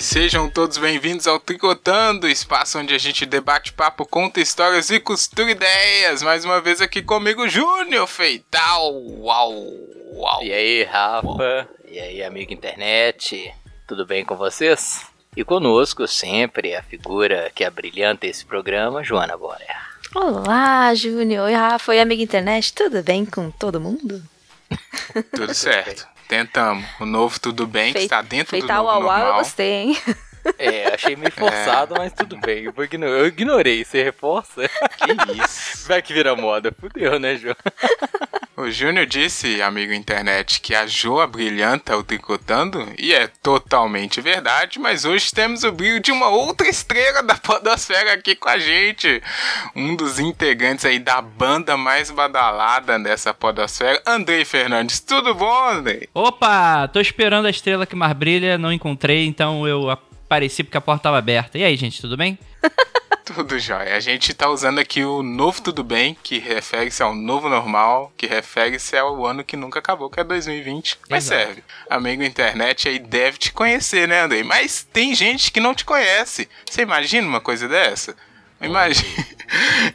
sejam todos bem-vindos ao Tricotando, espaço onde a gente debate papo, conta histórias e costura ideias. Mais uma vez aqui comigo, Júnior Feital. Uau, uau. E aí, Rafa? Uau. E aí, amigo internet? Tudo bem com vocês? E conosco sempre a figura que abrilhanta esse programa, Joana Borer. Olá, Júnior. Oi, Rafa. Oi, amigo internet. Tudo bem com todo mundo? Tudo certo. Tentamos. O novo tudo bem, que está dentro do novo au, normal. eu gostei, hein? É, achei meio forçado, é. mas tudo bem. Eu, ignorei, eu ignorei. Você reforça? Que isso? Vai que vira moda. Fudeu, né, João? O Júnior disse, amigo internet, que a Joa brilhanta o tricotando, e é totalmente verdade, mas hoje temos o brilho de uma outra estrela da podosfera aqui com a gente. Um dos integrantes aí da banda mais badalada dessa podosfera, Andrei Fernandes. Tudo bom, Andrei? Opa, tô esperando a estrela que mais brilha, não encontrei, então eu apareci porque a porta estava aberta. E aí, gente, tudo bem? Tudo jóia. A gente tá usando aqui o novo Tudo Bem, que refere-se ao novo normal, que refere-se ao ano que nunca acabou, que é 2020. Mas Exato. serve. Amigo internet aí deve te conhecer, né, Andrei? Mas tem gente que não te conhece. Você imagina uma coisa dessa? Imagina,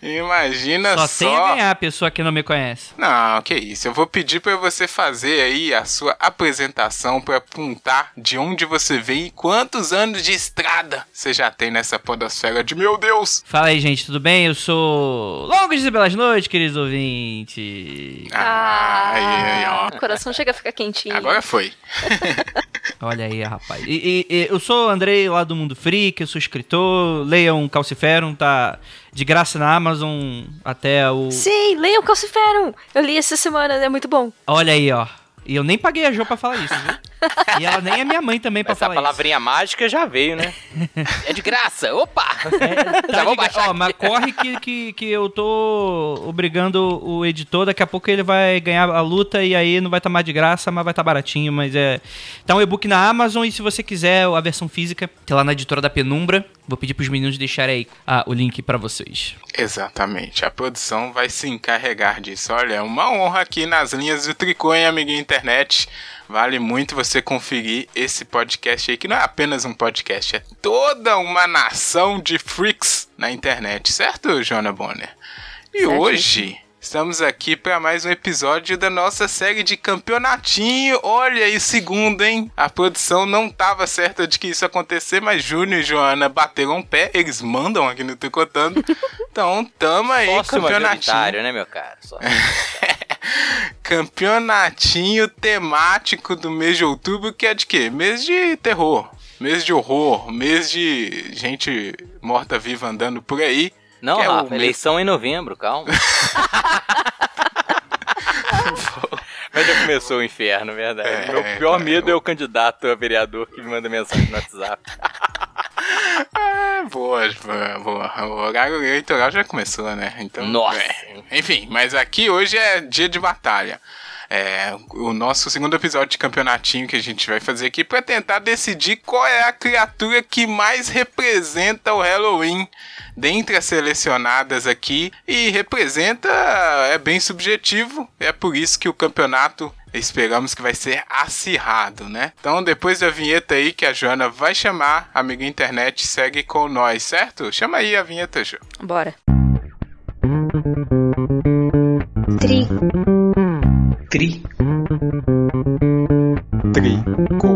imagina só. Só tem a ganhar a pessoa que não me conhece. Não, que isso. Eu vou pedir para você fazer aí a sua apresentação para apontar de onde você vem e quantos anos de estrada você já tem nessa podosfera de meu Deus. Fala aí, gente, tudo bem? Eu sou Longos e Belas Noites, queridos ouvintes. Ah, aí, ó. O coração chega a ficar quentinho. Agora foi. Olha aí, rapaz. E, e, e, eu sou o Andrei lá do Mundo Freak, eu sou escritor, leiam Calciferum, tá de graça na Amazon até o. Sim, leia o Calciferum! Eu li essa semana, é muito bom. Olha aí, ó. E eu nem paguei a Jo pra falar isso, viu? e ela nem é minha mãe também pra Essa falar isso. Essa palavrinha mágica já veio, né? é de graça, opa! É, tá já vou baixar. Ó, mas corre que, que, que eu tô obrigando o editor, daqui a pouco ele vai ganhar a luta e aí não vai estar tá mais de graça, mas vai estar tá baratinho, mas é... Tá um e-book na Amazon e se você quiser a versão física, que é lá na editora da Penumbra, vou pedir pros meninos deixarem aí ah, o link para vocês. Exatamente, a produção vai se encarregar disso. Olha, é uma honra aqui nas linhas do Tricô, hein, amiguinho internet. Vale muito você conferir esse podcast aí, que não é apenas um podcast, é toda uma nação de freaks na internet, certo, Joana Bonner? E certo. hoje estamos aqui para mais um episódio da nossa série de campeonatinho. Olha aí, segundo, hein? A produção não estava certa de que isso ia acontecer, mas Júnior e Joana bateram o pé, eles mandam aqui no Tricotando. Então, tamo aí, Sócio campeonatinho. né, meu cara? Sócio campeonatinho temático do mês de outubro, que é de quê? Mês de terror, mês de horror, mês de gente morta-viva andando por aí. Não, é Rafa, eleição mês... em novembro, calma. Mas já começou o inferno, verdade. É, Meu pior é, medo é o candidato a vereador que me manda mensagem no WhatsApp. É, boa, boa. O horário eleitoral já começou, né? Então, Nossa. É. Enfim, mas aqui hoje é dia de batalha. É, o nosso segundo episódio de campeonatinho que a gente vai fazer aqui para tentar decidir qual é a criatura que mais representa o Halloween dentre as selecionadas aqui e representa é bem subjetivo, é por isso que o campeonato esperamos que vai ser acirrado, né? Então, depois da vinheta aí que a Joana vai chamar, amiga internet segue com nós, certo? Chama aí a vinheta, Jo. Bora. Tri. Tri. Tri. Co.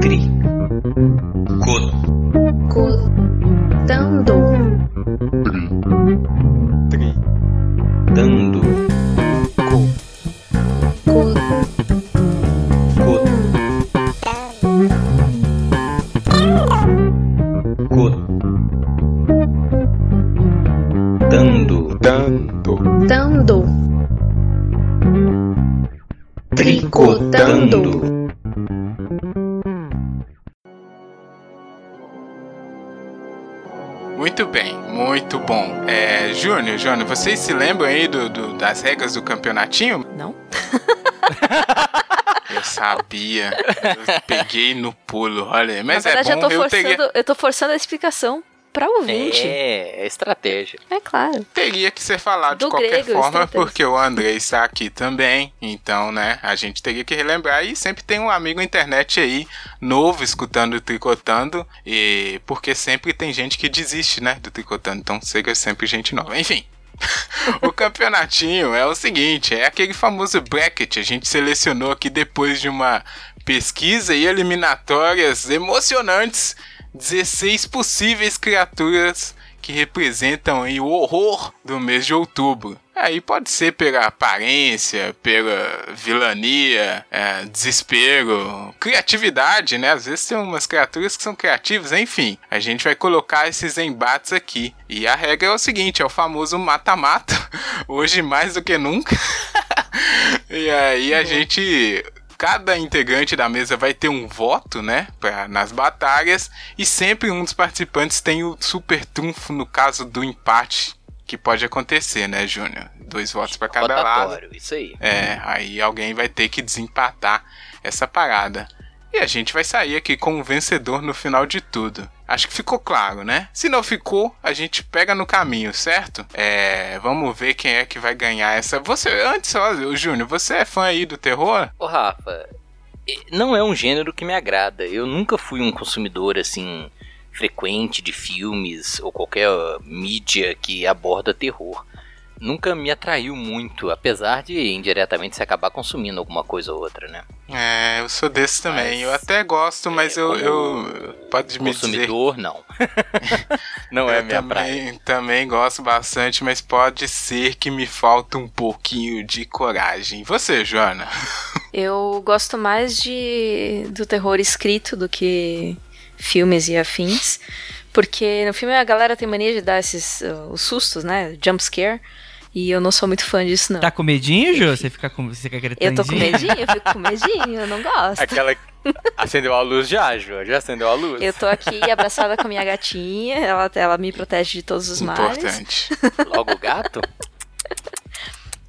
Tri. Co. Co. Dando. Tri. Dando. Co. Co. Dando. Dando. Tricotando. Muito bem, muito bom. É, Júnior, Júnior, vocês se lembram aí do, do, das regras do campeonatinho? Não. Eu sabia. Eu peguei no pulo, olha aí. Mas Na verdade, é bom eu tô, eu forçando, teria... eu tô forçando a explicação. Pra ouvinte. É, é estratégia. É, claro. Teria que ser falado Do de qualquer grego, forma, porque o André está aqui também. Então, né, a gente teria que relembrar. E sempre tem um amigo na internet aí, novo, escutando o Tricotando. E porque sempre tem gente que desiste, né, do Tricotando. Então, seja sempre gente nova. Enfim. o campeonatinho é o seguinte, é aquele famoso bracket. A gente selecionou aqui depois de uma pesquisa e eliminatórias emocionantes 16 possíveis criaturas que representam o horror do mês de outubro. Aí pode ser pela aparência, pela vilania, é, desespero, criatividade, né? Às vezes tem umas criaturas que são criativas, enfim. A gente vai colocar esses embates aqui. E a regra é o seguinte: é o famoso mata-mata. Hoje mais do que nunca. e aí a gente cada integrante da mesa vai ter um voto, né, pra, nas batalhas, e sempre um dos participantes tem o super trunfo no caso do empate, que pode acontecer, né, Júnior? Dois votos pra cada lado. Isso aí. É, aí alguém vai ter que desempatar essa parada. E a gente vai sair aqui com o vencedor no final de tudo. Acho que ficou claro, né? Se não ficou, a gente pega no caminho, certo? É, vamos ver quem é que vai ganhar essa. Você, antes, ó, o Júnior, você é fã aí do terror? Ô, Rafa, não é um gênero que me agrada. Eu nunca fui um consumidor, assim, frequente de filmes ou qualquer mídia que aborda terror. Nunca me atraiu muito, apesar de indiretamente se acabar consumindo alguma coisa ou outra, né? É, eu sou desse também. Mas, eu até gosto, mas é, eu, eu. Pode me dizer. Consumidor, não. não é eu minha praia. também, também gosto bastante, mas pode ser que me falta um pouquinho de coragem. Você, Joana? Eu gosto mais de do terror escrito do que filmes e afins. Porque no filme a galera tem mania de dar esses uh, os sustos, né? Jump scare. E eu não sou muito fã disso, não. Tá com medinho, Jô? Você fica com, você fica eu tô com medinho, eu fico com medinho, eu não gosto. Aquela acendeu a luz já, Ju? Já acendeu a luz? Eu tô aqui abraçada com a minha gatinha, ela, ela me protege de todos os males. Importante. Logo o gato?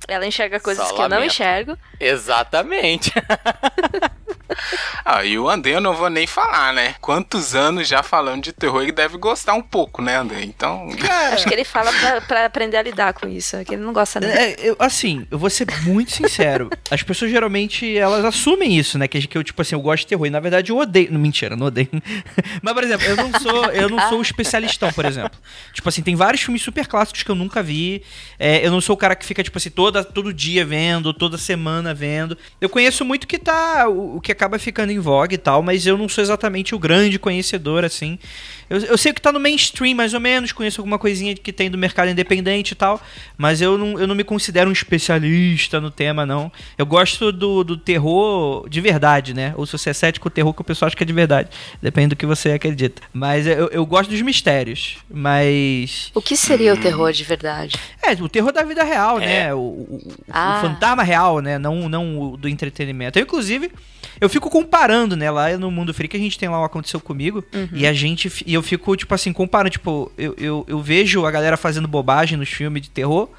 Ela enxerga coisas Só que eu não lamento. enxergo. Exatamente. Ah, e o André eu não vou nem falar, né? Quantos anos já falando de terror, ele deve gostar um pouco, né, André? Então. Acho que ele fala pra, pra aprender a lidar com isso, é que ele não gosta não. É, eu- assim, eu vou ser muito sincero. As pessoas geralmente elas assumem isso, né? Que, que eu, tipo assim, eu gosto de terror. E na verdade eu odeio. Não, mentira, não odeio. Mas, por exemplo, eu não sou, eu não sou o especialistão, por exemplo. Tipo assim, tem vários filmes super clássicos que eu nunca vi. É, eu não sou o cara que fica, tipo assim, toda, todo dia vendo, toda semana vendo. Eu conheço muito que tá. O, o que acaba ficando em vogue e tal, mas eu não sou exatamente o grande conhecedor, assim. Eu, eu sei que tá no mainstream, mais ou menos, conheço alguma coisinha que tem do mercado independente e tal, mas eu não, eu não me considero um especialista no tema, não. Eu gosto do, do terror de verdade, né? Ou se você é cético, o terror que o pessoal acha que é de verdade. Depende do que você acredita. Mas eu, eu gosto dos mistérios, mas... O que seria o terror de verdade? É, o terror da vida real, É. né? O, o- Ah. o fantasma real, né? Não, não o do entretenimento. Eu, inclusive, eu fico comparando, né? Lá no Mundo Freak a gente tem lá o Aconteceu Comigo. E a gente. E eu fico, tipo assim, comparando. Tipo, eu, eu, eu vejo a galera fazendo bobagem nos filmes de terror.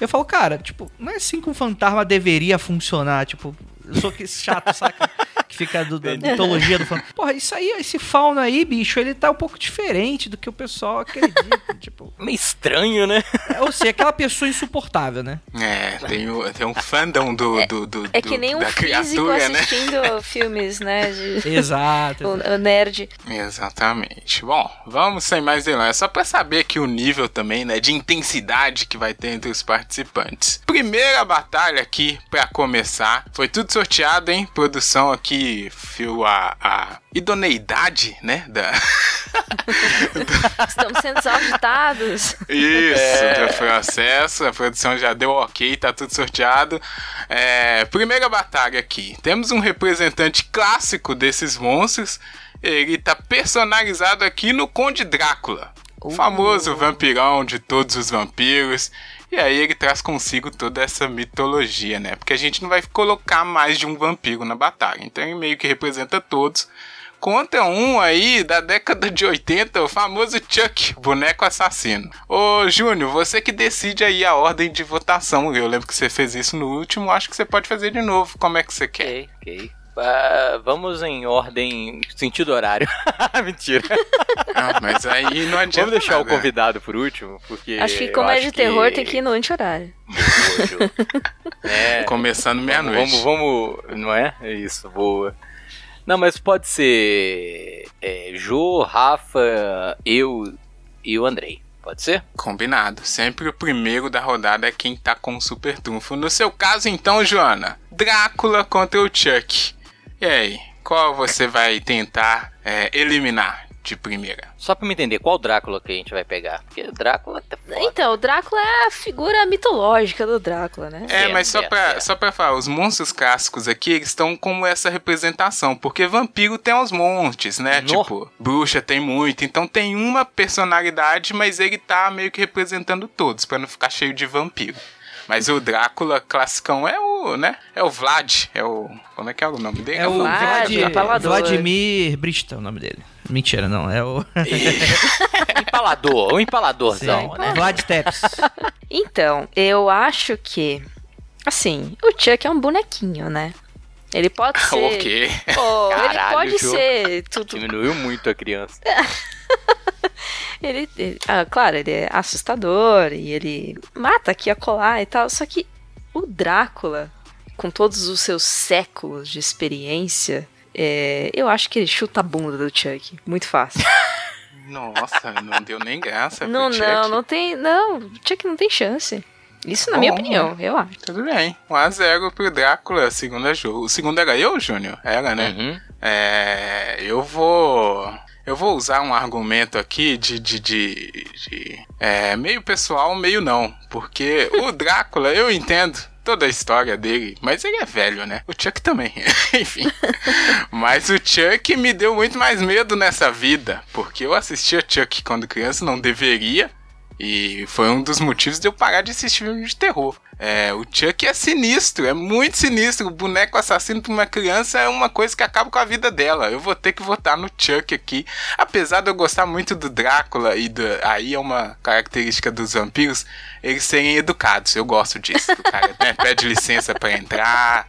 Eu falo, cara, tipo, não é assim que um fantasma deveria funcionar. Tipo, eu sou que chato, saca? Que fica do, da mitologia do fantasma. Porra, isso aí, esse fauna aí, bicho, ele tá um pouco diferente do que o pessoal acredita. tipo, Meio estranho, né? ou seja, aquela pessoa insuportável, né? É, tem, o, tem um fandom do, do, do, É que nem um da físico criatura, né? assistindo filmes, né? De, Exato. o, o nerd. Exatamente. Bom, vamos sem mais delongas. Só pra saber aqui o nível também, né, de intensidade que vai ter entre os participantes. Primeira batalha aqui pra começar. Foi tudo sorteado, hein? Produção aqui viu a, a idoneidade, né, da Estamos sendo auditados. Isso, do processo. A produção já deu ok, tá tudo sorteado. É, primeira batalha aqui. Temos um representante clássico desses monstros. Ele tá personalizado aqui no Conde Drácula. O famoso vampirão de todos os vampiros. E aí ele traz consigo toda essa mitologia, né? Porque a gente não vai colocar mais de um vampiro na batalha. Então ele meio que representa todos. Conta um aí da década de 80, o famoso Chuck, boneco assassino. Ô Júnior, você que decide aí a ordem de votação. Eu lembro que você fez isso no último, acho que você pode fazer de novo. Como é que você quer? Ok, ok. Ah, vamos em ordem sentido horário. Mentira. Ah, mas aí não adianta. Vamos deixar o nada. convidado por último, porque. Acho que eu comédia de que- terror tem que ir no anti-horário. É, Começando meia-noite. Vamos, vamos, não é? É isso, boa. Não, mas pode ser é, Jô, Rafa, eu e o Andrei. Pode ser? Combinado. Sempre o primeiro da rodada é quem tá com o super trunfo. No seu caso, então, Joana, Drácula contra o Chuck. E aí, qual você vai tentar é, eliminar de primeira? Só pra me entender, qual Drácula que a gente vai pegar? Porque Drácula tá foda. Então, o Drácula é a figura mitológica do Drácula, né? É, Certo, mas só certo, pra, certo. só pra falar, os monstros clássicos aqui, eles estão como essa representação, porque vampiro tem uns montes, né? No. Tipo, bruxa tem muito, então tem uma personalidade, mas ele tá meio que representando todos, pra não ficar cheio de vampiro. Mas o Drácula classicão é o, né? É o Vlad, é o... Como é que é o nome dele? É o Vlad, Vlad, Empalador. Vladimir Brista, é o nome dele. Mentira, não. É o Empalador, um empaladorzão, Sim. né? Vlad Tepes. Então, eu acho que. Assim, o Chuck é um bonequinho, né? Ele pode ser. o quê? Pô, ele Caralho, pode ser tudo. Diminuiu muito a criança. Ele, ele- ah, claro, ele é assustador e ele mata aqui a colar e tal. Só que o Drácula, com todos os seus séculos de experiência, é, eu acho que ele chuta a bunda do Chuck. Muito fácil. Nossa, não deu nem graça pro não, Chuck. não, não tem. Não, o Chuck não tem chance. Isso na minha Bom, opinião, eu acho. Tudo bem. 1x0 pro Drácula, segunda jogo. O segundo era eu, Júnior? Era, né? Uhum. É, eu vou. Eu vou usar um argumento aqui de. de, de, de- é, meio pessoal, meio não. Porque o Drácula, eu entendo toda a história dele, mas ele é velho, né? O Chuck também. Enfim. Mas o Chuck me deu muito mais medo nessa vida. Porque eu assistia Chuck quando criança, não deveria. E foi um dos motivos de eu parar de assistir filmes de terror. É, o Chuck é sinistro, é muito sinistro. O boneco assassino pra uma criança é uma coisa que acaba com a vida dela. Eu vou ter que votar no Chuck aqui. Apesar de eu gostar muito do Drácula e do, aí é uma característica dos vampiros, eles serem educados. Eu gosto disso. O cara né, pede licença pra entrar.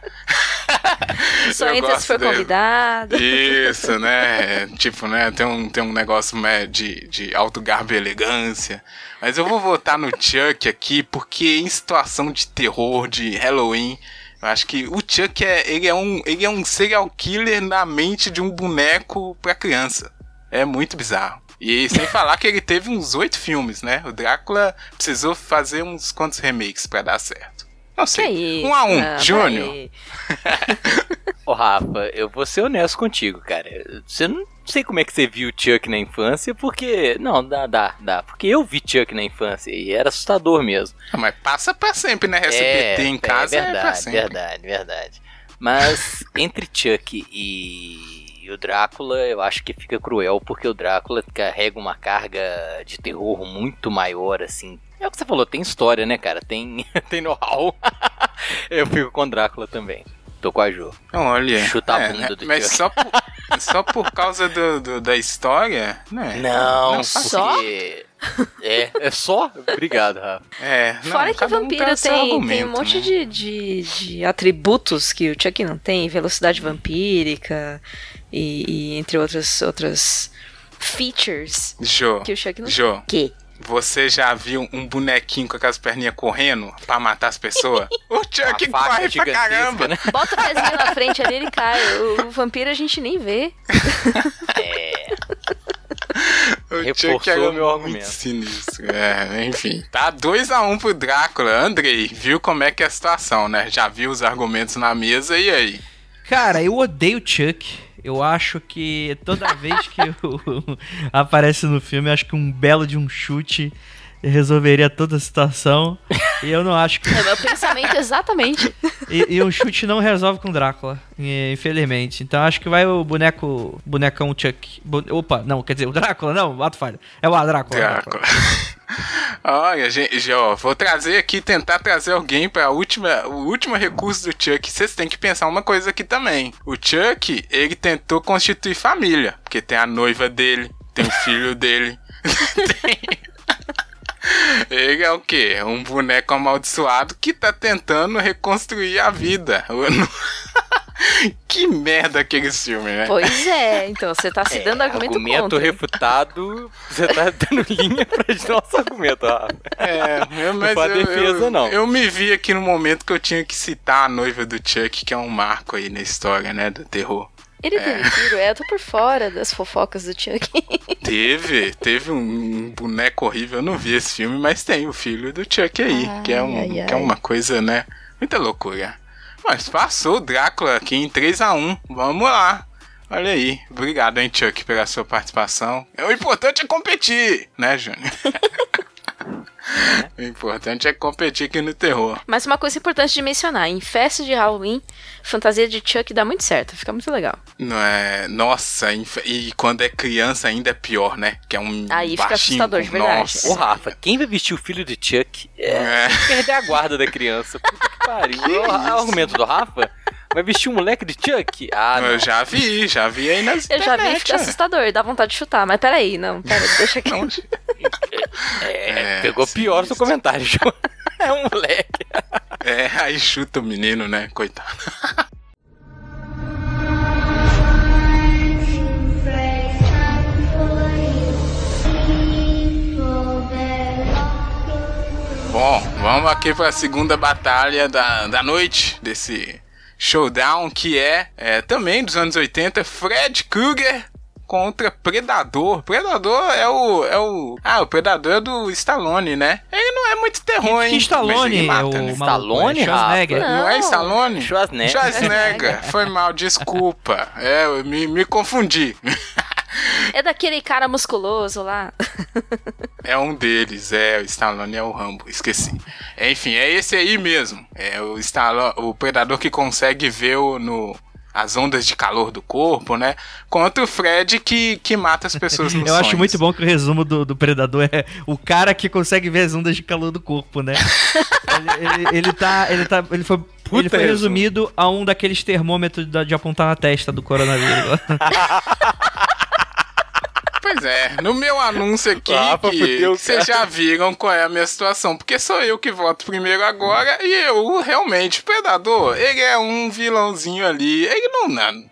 Só Eu entra se for dele. convidado. Isso, né? Tipo, né? Tem um, tem um negócio né, de, de alto garbo e elegância. Mas eu vou votar no Chuck aqui, porque em situação de terror, de Halloween, eu acho que o Chuck é, ele é, um, ele é um serial killer na mente de um boneco pra criança. É muito bizarro. E sem falar que ele teve uns oito filmes, né? O Drácula precisou fazer uns quantos remakes pra dar certo. Não sei. isso? um a um, Não, Júnior. Ô, Rafa, eu vou ser honesto contigo, cara. Você não sei como é que você viu Chuck na infância, porque. Não, dá, dá, dá. Porque eu vi Chuck na infância e era assustador mesmo. Ah, Mas passa pra sempre, né? SBT em casa é, pra verdade, sempre. verdade, verdade. Mas entre Chuck e o Drácula, eu acho que fica cruel, porque o Drácula carrega uma carga de terror muito maior, assim. É o que você falou, tem história, né, cara? Tem, tem know-how. eu fico com Drácula também. Tô com a Jo. Não, olha. Chuta a é, bunda né, do Mas Chuck. só por, só por causa do, do- da história, né? Não, faz- só? porque... É, é só? Obrigado, Rafa. É, não, Fora que cada um vampiro tem, tem, tem um monte né? de, de, de atributos que o Chuck não tem, velocidade vampírica e, e entre outras, outras features Jô, que o Chuck não Jô, tem. Você já viu um bonequinho com aquelas perninhas correndo pra matar as pessoas? o Chuck corre pra caramba. né? Bota o pezinho na frente ali, ele cai. O, o vampiro a gente nem vê. O Reforçou Chuck era meu muito argumento. sinistro. É, enfim. Tá 2x1 um pro Drácula. Andrei, viu como é que é a situação, né? Já viu os argumentos na mesa e aí? Cara, eu odeio Chuck. Eu acho que toda vez que o- aparece no filme, eu acho que um belo de um chute resolveria toda a situação. E eu não acho que. É meu pensamento exatamente. E, e um chute não resolve com Drácula, infelizmente. Então acho que vai o boneco. Bonecão Chuck. Bu- opa, não, quer dizer, o Drácula, não, ato falho. É o a Drácula. Drácula. Olha, gente, ó, vou trazer aqui, tentar trazer alguém para última, o último recurso do Chuck. Vocês têm que pensar uma coisa aqui também. O Chuck, ele tentou constituir família, porque tem a noiva dele, tem o filho dele, tem... Ele é o quê? Um boneco amaldiçoado que tá tentando reconstruir a vida. que merda aquele filme, né? Pois é, então você tá se dando argumento, argumento contra. refutado, você tá dando linha pra nosso argumento. Ah, É, eu, mas faz eu, defesa, eu, não. eu me vi aqui no momento que eu tinha que citar a noiva do Chuck, que é um marco aí na história, né, do terror. Ele teve filho, é, eu tô por fora das fofocas do Chuck. Teve, teve um boneco horrível, eu não vi esse filme, mas tem o filho do Chuck aí, Ai, que, é um, ai, que é ai. uma coisa, né, muita loucura. Mas passou o Drácula aqui em 3x1, vamos lá. Olha aí, obrigado, hein, Chuck, pela sua participação. O importante é competir, né, Júnior? o importante é competir aqui no terror. Mas uma coisa importante de mencionar, em festa de Halloween, fantasia de Chuck dá muito certo, fica muito legal. Não é, nossa, inf- e quando é criança ainda é pior, né? Que é um Aí fica baixinho assustador, com- de verdade. Nossa. Ô, Rafa, quem vai vestir o filho de Chuck é, É. perder a guarda da criança. Puta que pariu. o, o argumento do Rafa vai vestir um moleque de Chuck? Ah, não. Eu já vi, já vi aí nas Eu já vi, fica é. assustador, dá vontade de chutar, mas peraí, não, pera, deixa aqui. Não, É, É, pegou pior seu comentário, João. É um moleque. É, aí chuta o menino, né? Coitado. Bom, vamos aqui para a segunda batalha da, da noite desse showdown que é, é também dos anos 80, Fred Krueger contra Predador. Predador é o é o ah, o Predador é do Stallone, né? Ele não é muito terror, hein? Que Stallone, mata, o né? maluco, Stallone, é Schwarzenegger. Não é Não. Stallone? Schwarzenegger. Schwarzenegger. Foi mal, desculpa. É, eu me, me confundi. É daquele cara musculoso lá. É um deles, é, o Stallone é o Rambo, esqueci. Enfim, é esse aí mesmo. É o Stallone, o predador que consegue ver o, no, as ondas de calor do corpo, né? Contra o Fred que, que mata as pessoas nos Eu acho sonhos. muito bom que o resumo do, do Predador é o cara que consegue ver as ondas de calor do corpo, né? ele, ele, ele tá. Ele tá. Ele foi. ele foi resumido a um daqueles termômetros de apontar na testa do coronavírus. Pois é, no meu anúncio aqui, Ah, que, o vocês já viram qual é a minha situação, porque sou eu que voto primeiro agora, e eu, realmente, o Predador, ele é um vilãozinho ali, ele não... Não,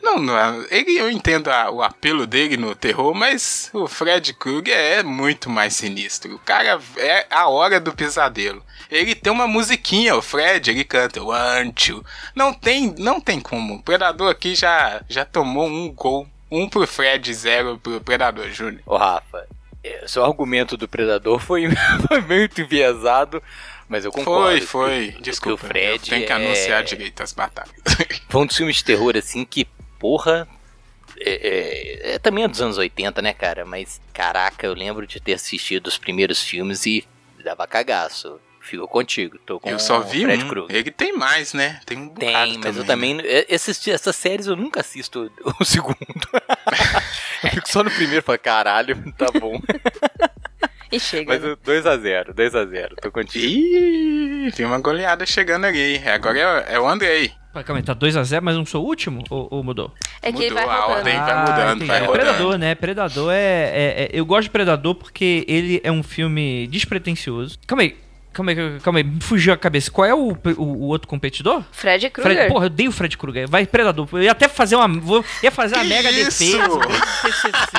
não, não ele, eu entendo a- o apelo dele no terror, mas o Fred Krueger é muito mais sinistro. O cara é a hora do pesadelo. Ele tem uma musiquinha, o Fred, ele canta One, two. Não tem, não tem como. O Predador aqui já, já tomou um gol. Um pro Fred, zero pro Predador Júnior. Ô, Rafa, é, seu argumento do Predador foi, foi muito enviesado, mas eu concordo. Foi, que- foi. que Desculpa. o Fred tenho que é- anunciar direito as batalhas. Foi um dos filmes de terror, assim, que, porra. É, é- é- também é dos anos 80, né, cara? Mas, caraca, eu lembro de ter assistido os primeiros filmes e dava cagaço. Fico contigo, tô com eu só vi Fred um. Krueger. Ele tem mais, né? Tem um Tem, mas eu também. também. é, Esses, essas séries eu nunca assisto o segundo. eu fico só no primeiro e falo, caralho, tá bom. E chega. Mas né? o 2x0, 2x0, tô contigo. Ih, tem uma goleada chegando ali. Agora é, é o Andrei. Pô, Calma aí, tá 2x0, mas não sou o último? Ou, ou mudou? É que ele mudou vai a rodando. ordem. vai mudando, entendi. vai é rodando. Predador, né? Predador é, é- é- Eu gosto de Predador porque ele é um filme despretensioso. Calma aí, calma aí, calma aí, me fugiu a cabeça. Qual é o, o, o outro competidor? Fred Krueger. Porra, eu odeio o Fred Krueger. Vai Predador. Eu ia até fazer uma. Vou, ia fazer uma Que mega isso? defesa TCC,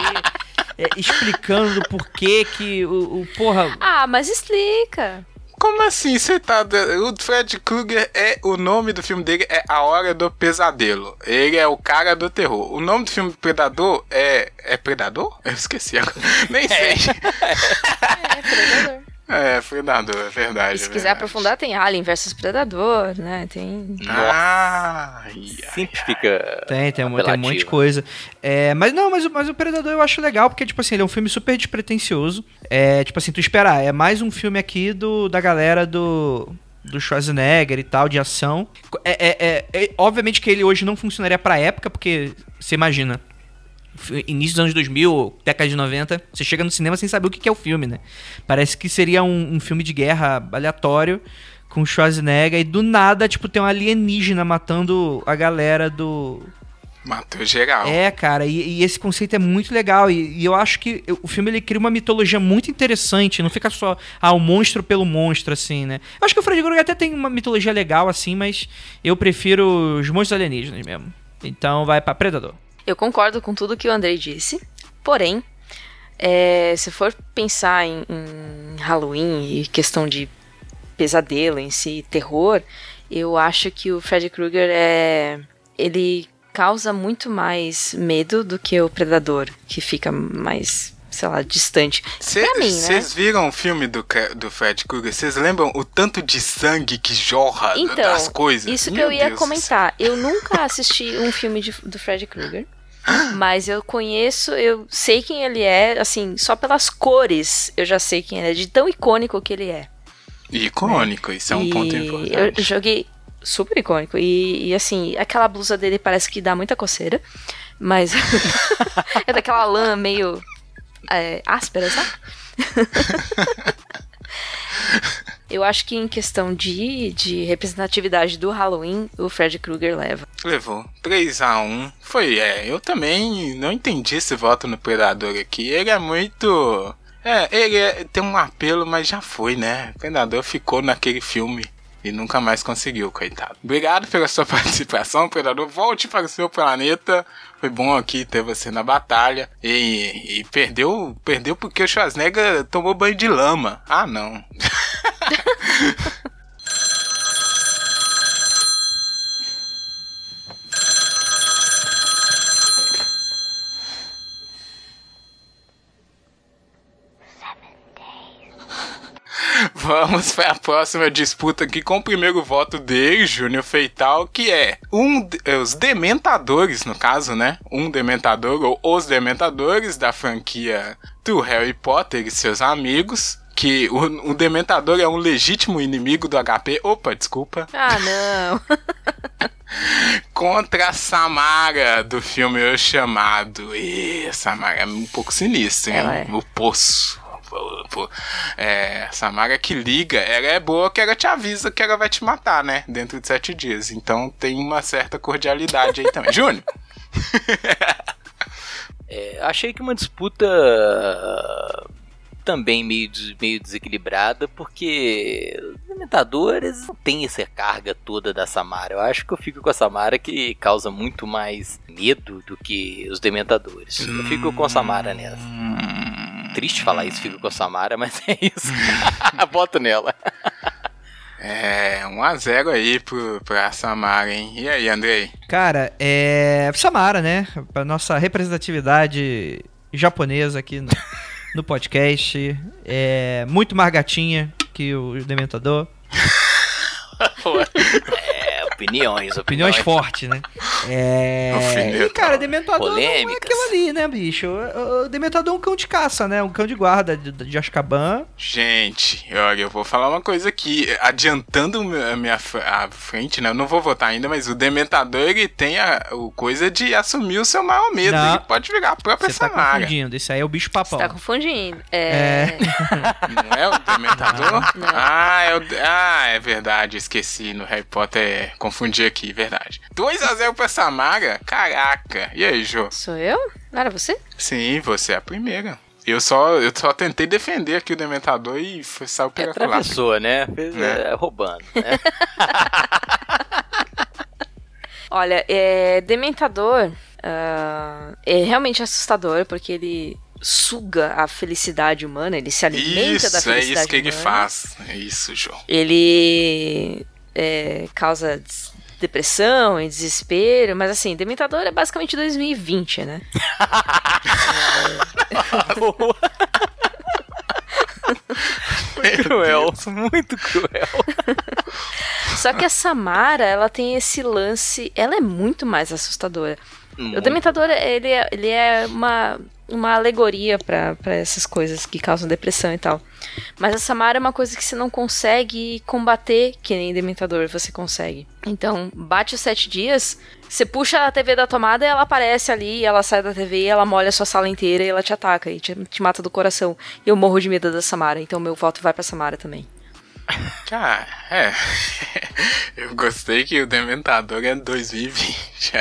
é, explicando por que que o, o. Porra. Ah, mas explica. Como assim você tá. O Fred Krueger é. O nome do filme dele é A Hora do Pesadelo. Ele é o cara do terror. O nome do filme Predador é. É Predador? Eu esqueci agora. Nem sei. É, Predador. É, Predador, é verdade. E se é quiser verdade. aprofundar, tem Alien versus Predador, né? Tem. Ah, ia. Sempre fica. Tem, tem, um- tem um monte de coisa. É, mas não, mas, o- mas o Predador eu acho legal, porque, tipo assim, ele é um filme super despretensioso. É, tipo assim, tu esperar, é mais um filme aqui do, da galera do. Do Schwarzenegger e tal, de ação. É, é, é- é- obviamente que ele hoje não funcionaria pra época, porque você imagina. Início dos anos 2000, década de 90, você chega no cinema sem saber o que é o filme, né? Parece que seria um, um filme de guerra aleatório com Schwarzenegger e do nada, tipo, tem um alienígena matando a galera do, Matou geral. É, cara, e, e esse conceito é muito legal. E, e eu acho que o filme ele cria uma mitologia muito interessante. Não fica só, ah, o monstro pelo monstro, assim, né? Eu acho que o Fred Krueger até tem uma mitologia legal, assim, mas eu prefiro os monstros alienígenas mesmo. Então vai pra Predador. Eu concordo com tudo que o Andrei disse, porém, é, se for pensar em, em Halloween e questão de pesadelo em si, terror, eu acho que o Freddy Krueger é. Ele causa muito mais medo do que o Predador, que fica mais, sei lá, distante. mim, né? Vocês viram o filme do, do Fred Krueger? Vocês lembram o tanto de sangue que jorra Então, das coisas? Isso que Meu eu ia Deus comentar. Eu nunca assisti um filme de- do Freddy Krueger. Mas eu conheço, eu sei quem ele é, assim, só pelas cores eu já sei quem ele é, de tão icônico que ele é. Icônico, isso é um E ponto Eu importante. joguei super icônico. E, e, assim, aquela blusa dele parece que dá muita coceira. Mas é daquela lã meio é, áspera, sabe? Eu acho que em questão de, de representatividade do Halloween, o Fred Krueger leva. Levou 3x1. Foi, é. Eu também não entendi esse voto no Predador aqui. Ele é muito. É, ele é- tem um apelo, mas já foi, né? O Predador ficou naquele filme e nunca mais conseguiu, coitado. Obrigado pela sua participação, Predador. Volte para o seu planeta. Foi bom aqui ter você na batalha. E, e perdeu, perdeu porque o Schwarzenegger tomou banho de lama. Ah, não. Vamos para a próxima disputa aqui com o primeiro voto dele, Júnior Feital, que é um de- é, os Dementadores, no caso, né? Um Dementador ou os Dementadores da franquia do Harry Potter e seus amigos. Que o, o Dementador é um legítimo inimigo do HP. Opa, desculpa. Ah, não. Contra a Samara do filme O Chamado. E Samara é um pouco sinistra, hein? É. O Poço. Pô, pô. É, Samara que liga, ela é boa que ela te avisa que ela vai te matar, né? Dentro de sete dias. Então tem uma certa cordialidade aí também. Júnior! É, achei que uma disputa ah, também meio, meio desequilibrada, porque os Dementadores não tem essa carga toda da Samara. Eu acho que eu fico com a Samara que causa muito mais medo do que os Dementadores. Eu fico com a Samara nessa. Hum, Triste falar isso, fico com a Samara, mas é isso. Boto nela. É, 1x0 aí pro, pra Samara, hein? E aí, Andrei? Cara, é. Samara, né? Pra nossa representatividade japonesa aqui no, no podcast. É muito mais gatinha que o Dementador. É, opiniões, Opiniões opiniões. fortes, né? É. E, cara, Dementador não é aquilo ali, né, bicho? O o Dementador é um cão de caça, né? Um cão de guarda de, de Azkaban. Gente, olha, eu vou falar uma coisa aqui, adiantando a minha a frente, né? Eu não vou votar ainda, mas o Dementador ele tem a o coisa de assumir o seu maior medo. Não. Ele pode virar a própria Você tá Samara. confundindo. Esse aí é o bicho Você papão. tá confundindo. É. Não é o Dementador? Não. Ah, é o, ah, é verdade, esqueci. No Harry Potter, é, confundi aqui, verdade. 2x0 pra Samara? Caraca. E aí, Jô? Sou eu? Não era você? Sim, você é a primeira. Eu só, eu só tentei defender aqui o Dementador e foi, saiu É pela culatra. travessou, né? Fez, É. é, roubando. Né? Olha, é, Dementador ah, é realmente assustador porque ele suga a felicidade humana, ele se alimenta da Isso, é felicidade isso que ele humana. faz. É isso, Jô. Ele é, causa depressão e desespero, mas assim, Dementador é basicamente 2020, né? cruel, muito cruel. Só que a Samara, ela tem esse lance, ela é muito mais assustadora. O Dementador, ele é, ele é uma, uma alegoria pra essas coisas que causam depressão e tal. Mas a Samara é uma coisa que você não consegue combater que nem Dementador você consegue. Então, bate os sete dias, você puxa a TV da tomada e ela aparece ali, ela sai da TV, ela molha a sua sala inteira e ela te ataca e te, te mata do coração. E eu morro de medo da Samara, então meu voto vai pra Samara também. Cara, é. Eu gostei que o Dementador é 2020.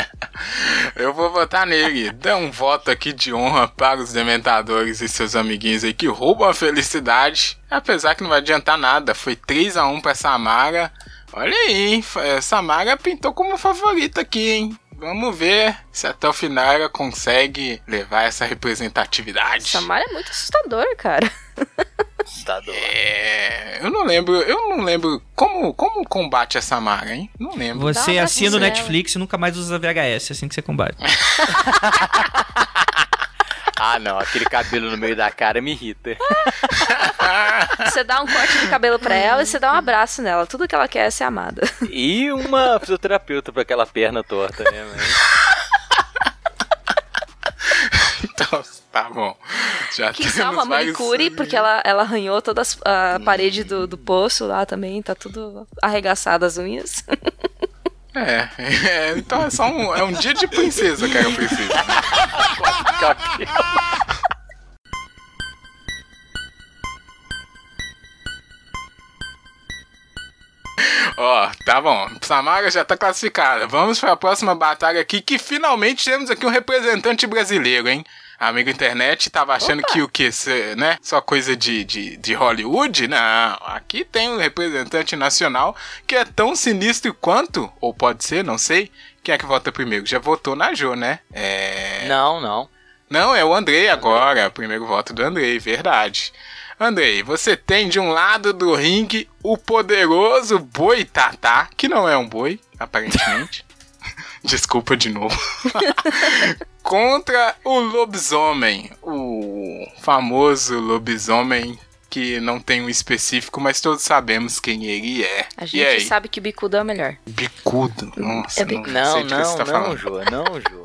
Eu vou votar nele. Dá um voto aqui de honra para os Dementadores e seus amiguinhos aí que roubam a felicidade. Apesar que não vai adiantar nada. Foi 3 a 1 pra Samara. Olha aí, hein? Samara pintou como favorita aqui, hein? Vamos ver se até o final ela consegue levar essa representatividade. Samara é muito assustador, cara. Assustador. É, eu não lembro, eu não lembro como, como combate a Samara, hein? Não lembro. Você assina o. Netflix e nunca mais usa VHS, assim que você combate. Ah, não, aquele cabelo no meio da cara me irrita. Você dá um corte de cabelo pra ela e você dá um abraço nela. Tudo que ela quer é ser amada. E uma fisioterapeuta pra aquela perna torta, né? Então, tá bom. Já Que temos só uma manicure, porque ela, ela arranhou toda a parede do, do poço lá também. Tá tudo arregaçado as unhas. É, é, então é só um, é um dia de princesa que eu preciso. Ó, tá bom. Samara já tá classificada. Vamos para a próxima batalha aqui, que finalmente temos aqui um representante brasileiro, hein? Amigo internet tava achando que o que, né? Só coisa de, de, de Hollywood? Não, aqui tem um representante nacional que é tão sinistro quanto, ou pode ser, não sei. Quem é que vota primeiro? Já votou na Jo, né? É. Não, não. Não, é o Andrei agora. Primeiro voto do Andrei, verdade. Andrei, você tem de um lado do ringue o poderoso boi Tatá, que não é um boi, aparentemente. Desculpa de novo. Contra o lobisomem, o famoso lobisomem que não tem um específico, mas todos sabemos quem ele é. A e aí? gente sabe que bicudo é o melhor. Bicudo. Nossa, É não, bicudo. Não, sei de que não, você tá não, falando. Jô, não, Jô.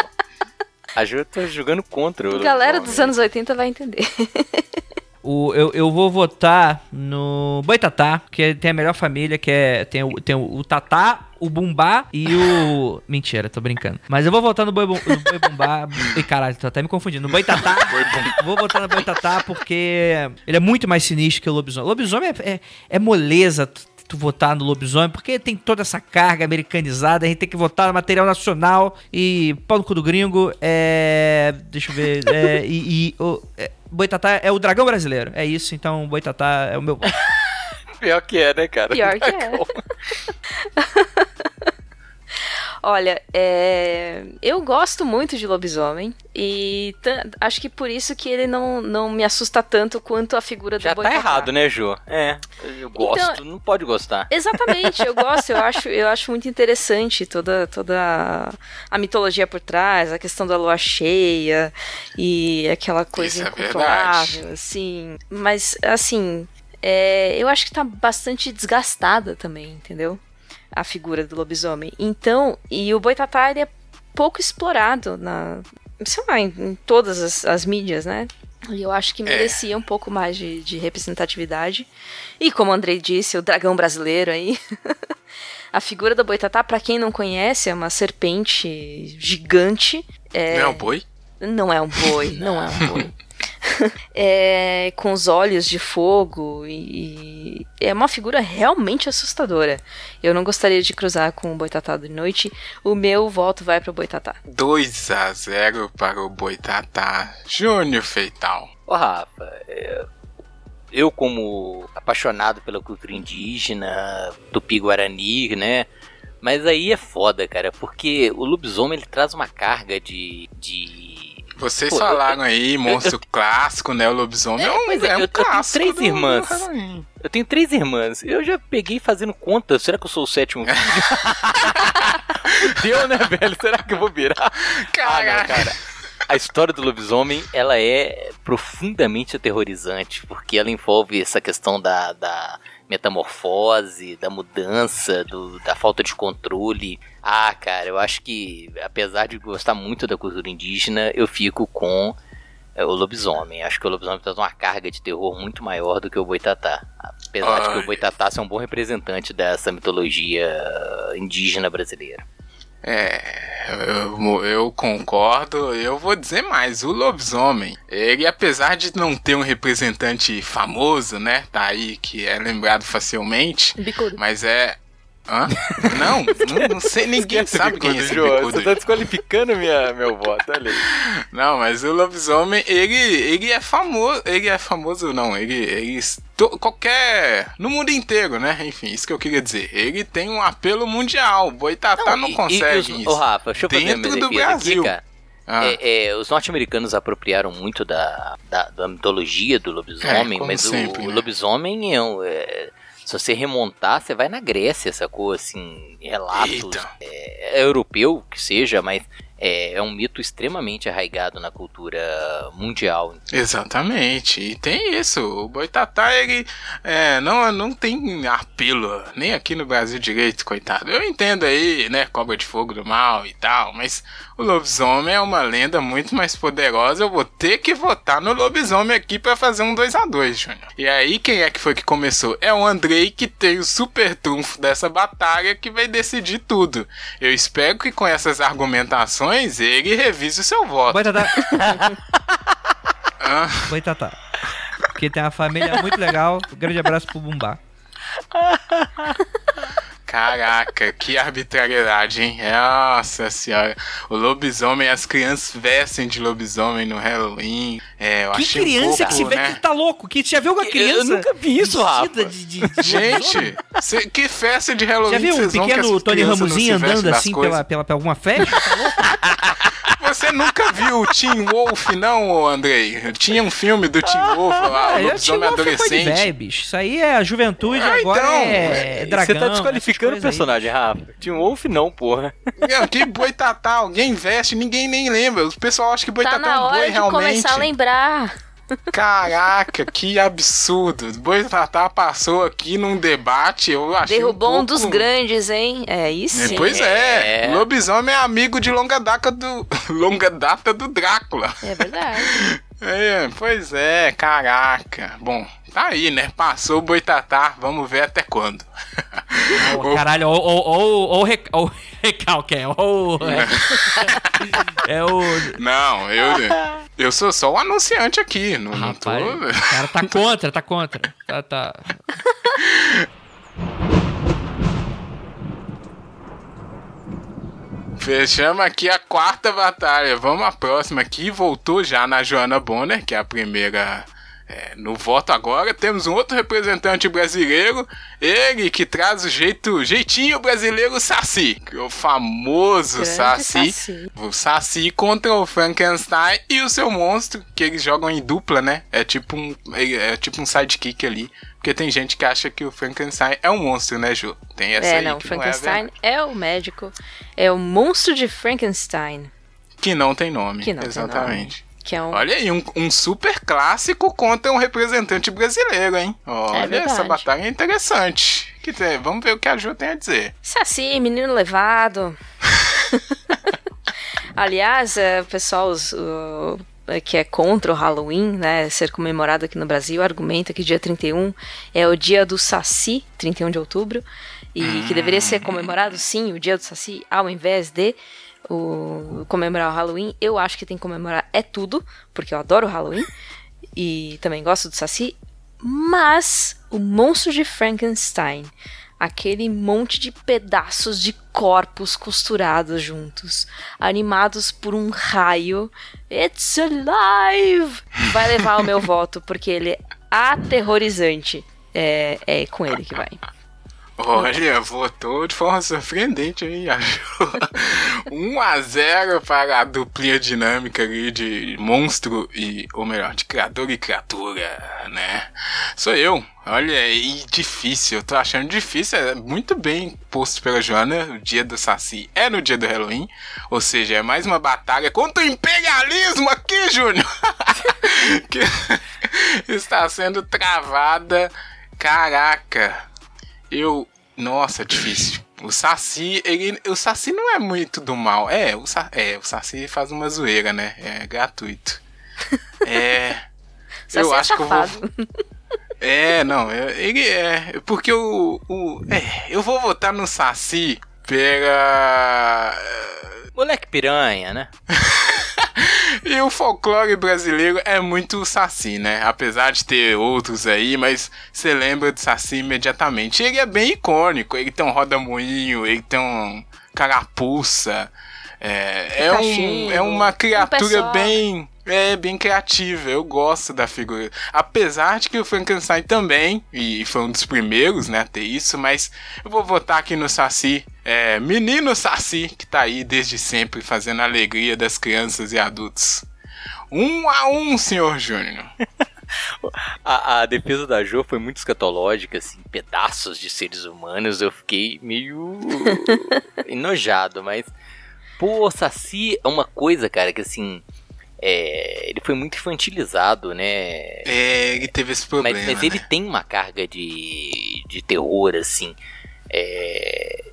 A Jô tá jogando contra o Galera lobisomem. dos anos 80 vai entender. O, eu, eu vou votar no Boitatá, que tem a melhor família, que é. Tem o, tem o, o Tatá, o Bumbá e o. Mentira, tô brincando. Mas eu vou votar no Boi, Bum- no boi Bumbá. Ih, caralho, tô até me confundindo. No Boitatá. vou votar no Boitatá porque ele é muito mais sinistro que o lobisomem. Lobisomem é, é, é moleza. Votar no lobisomem, porque tem toda essa carga americanizada, a gente tem que votar no material nacional e pau no cu do gringo, é. Deixa eu ver. É, e. e o, é, Boitatá é o dragão brasileiro. É isso, então Boitatá é o meu. Pior que é, né, cara? Pior que é. Olha, é, eu gosto muito de lobisomem e acho que por isso que ele não, não me assusta tanto quanto a figura Já do tá Boitatá. errado, né, Jô? É, eu gosto, não pode gostar. Exatamente, eu gosto, eu acho, eu acho muito interessante toda, toda a- mitologia por trás, a questão da lua cheia e aquela coisa Isso é incontrolável, assim. Mas, assim, é, eu acho que tá bastante desgastada também, entendeu? A figura do lobisomem. Então, e o Boitatá, ele é pouco explorado na, sei lá, em, em todas as, as mídias, né? E eu acho que merecia um pouco mais de, de representatividade. E como o Andrei disse, o dragão brasileiro aí. A figura do Boitatá, pra quem não conhece, é uma serpente gigante. É, Não é um boi? não é um boi, não é um boi. É, com os olhos de fogo e, e é uma figura realmente assustadora. Eu não gostaria de cruzar com o Boitatá de noite. O meu voto vai pro Boitatá. 2 a 0 para o Boitatá. Júnior Feital. Ô, Rafa, eu como apaixonado pela cultura indígena, tupi-guarani, né? Mas aí é foda, cara, porque o lobisomem ele traz uma carga de... de... Vocês Pô, falaram aí, monstro clássico, né? O lobisomem é, um, pois é, é um eu- eu tenho clássico. três do- irmãs. Eu tenho três irmãs. Eu já peguei fazendo conta. Será que eu sou o sétimo filho? Deu, né, velho? Será que eu vou virar? Ah, não, Caraca. cara. A história do lobisomem, ela é profundamente aterrorizante, porque ela envolve essa questão da, da metamorfose, da mudança, do- da falta de controle. Ah, cara, eu acho que, apesar de gostar muito da cultura indígena, eu fico com é, o lobisomem. Acho que o lobisomem traz uma carga de terror muito maior do que o boitatá. Apesar de que Ai. o boitatá ser um bom representante dessa mitologia indígena brasileira. É, eu, eu, concordo. Eu vou dizer mais. O lobisomem, ele, apesar de não ter um representante famoso, né? Tá aí, que é lembrado facilmente. Bicudo. Mas é. Hã? Não, não, não sei, ninguém Esquece sabe bicudo, quem é esse João. bicudo. Você tá desqualificando minha, meu voto, olha aí. Não, mas o lobisomem, ele, ele é famoso. Ele é famoso, não. Ele. ele to- qualquer. No mundo inteiro, né? Enfim, isso que eu queria dizer. Ele tem um apelo mundial. O Boitatá não, e- consegue e os- isso. Ô, Rafa, deixa eu fazer Dentro do Brasil. aqui, cara. Ah, É, é, os norte-americanos apropriaram muito da, da, da mitologia do lobisomem, É, como mas sempre, o, né? lobisomem é, um- é- Se você remontar, você vai na Grécia, sacou? Assim, relatos. É europeu que seja, mas é, é um mito extremamente arraigado na cultura mundial. Exatamente. E tem isso. O Boitatá, ele é, não, não tem apelo, nem aqui no Brasil direito, coitado. Eu entendo aí, né, cobra de fogo do mal e tal, mas o lobisomem é uma lenda muito mais poderosa. Eu vou ter que votar no lobisomem aqui pra fazer um 2 a 2 Júnior. E aí, quem é que foi que começou? É o Andrei que tem o super trunfo dessa batalha que vai decidir tudo. Eu espero que com essas argumentações ele revise o seu voto. Boitatá. Ah. Boitatá. Porque tem uma família muito legal. Um grande abraço pro Bumbá. Caraca, que arbitrariedade, hein? Nossa senhora. O lobisomem, as crianças vestem de lobisomem no Halloween. É, eu Que achei criança um pouco, que se vê né? que tá louco? Que você já viu uma criança? Eu nunca vi isso, Rafa. de, de, de Gente, cê- que festa de Halloween Já viu um pequeno Tony vestem andando assim pela, pela, pela alguma festa? Tá louco? Você nunca viu o Teen Wolf, não, Andrei? Tinha um filme do Teen Wolf lá, Ah, o eu lobisomem de adolescente. velho, bicho. Isso aí é a juventude, Ah, agora então, é, é, dragão. Você tá desqualificando o essas coisas aí. personagem, Rafa. Um Wolf não, porra. Meu, que boitatá, alguém veste, ninguém nem lembra. O pessoal acha que Tá boitatá é na um boi hora de realmente. começar a lembrar. Caraca, que absurdo. Boitatá passou aqui num debate, eu achei Derrubou um, pouco... dos grandes, hein? É isso. É, sim. Pois é, É. lobisomem é amigo de longa data do longa data do Drácula. É verdade. É, pois é, caraca. Bom, tá aí, né? Passou o Boitatá, vamos ver até quando. Ô, caralho, ou, ou, ou, rec- recalque, é, ou... É, é o... Não, eu eu sou só o anunciante aqui, não, não tô... Rapaz, o cara tá contra, tá contra. Tá, tá... Fechamos aqui a quarta batalha. Vamos à próxima aqui. Voltou já na Joana Bonner, que é a primeira é, no voto agora. Temos um outro representante brasileiro. Ele que traz o jeito, jeitinho brasileiro Saci. é O famoso Saci. Saci. O Saci contra o Frankenstein e o seu monstro, que eles jogam em dupla, né? É tipo um, é tipo um sidekick ali. Porque tem gente que acha que o Frankenstein é um monstro, né, Ju? Tem essa É, aí não, que Frankenstein não é, o médico. É o monstro de Frankenstein. Que não tem nome. Que não tem Exatamente. Que é um. Olha aí, um, um super clássico contra um representante brasileiro, hein? Olha, É essa batalha é interessante. Que tem- vamos ver o que a Ju tem a dizer. Saci, menino levado. Aliás, é, o pessoal os- o- é, que é contra o Halloween, né, ser comemorado aqui no Brasil, argumenta que dia 31 é o dia do Saci, 31 de outubro, e que deveria ser comemorado, sim, o dia do Saci, ao invés de o, comemorar o Halloween. Eu acho que tem que comemorar é tudo, porque eu adoro Halloween, e também gosto do Saci, mas o monstro de Frankenstein, aquele monte de pedaços de corpos costurados juntos, animados por um raio, it's alive, vai levar o meu voto, porque ele é aterrorizante. É, é com ele que vai. Olha, votou de forma surpreendente, hein? a Ju? 1 a 0 para a duplinha dinâmica ali de monstro e, ou melhor, de criador e criatura, né? Sou eu. Olha, e difícil, eu tô achando difícil, é muito bem posto pela Joana, o dia do Saci é no dia do Halloween, ou seja, é mais uma batalha contra o imperialismo aqui, Júnior! que está sendo travada, caraca, eu. Nossa, difícil. O Saci, ele, o Saci não é muito do mal. É, o, Sa, é, o Saci faz uma zoeira, né? É gratuito. É. Eu é acho que eu vou. É, não, ele é. Porque o. o é, eu vou votar no Saci pela. Moleque piranha, né? E o folclore brasileiro é muito saci, né? Apesar de ter outros aí, mas você lembra de saci imediatamente. Ele é bem icônico, ele tem um roda-moinho, ele tem um carapuça. É, é, um, é uma criatura um bem, é, bem criativa. Eu gosto da figura. Apesar de que o Frankenstein também, e foi um dos primeiros né, a ter isso, mas eu vou votar aqui no Saci. É, menino Saci, que tá aí desde sempre fazendo a alegria das crianças e adultos. Um a um, senhor Júnior. A, a defesa da Jo foi muito escatológica, assim, pedaços de seres humanos. Eu fiquei meio enojado, mas. Pô, Saci é uma coisa, cara, que assim. É, ele foi muito infantilizado, né? É, ele teve esse problema. Mas, mas ele né? tem uma carga de, de terror, assim. É,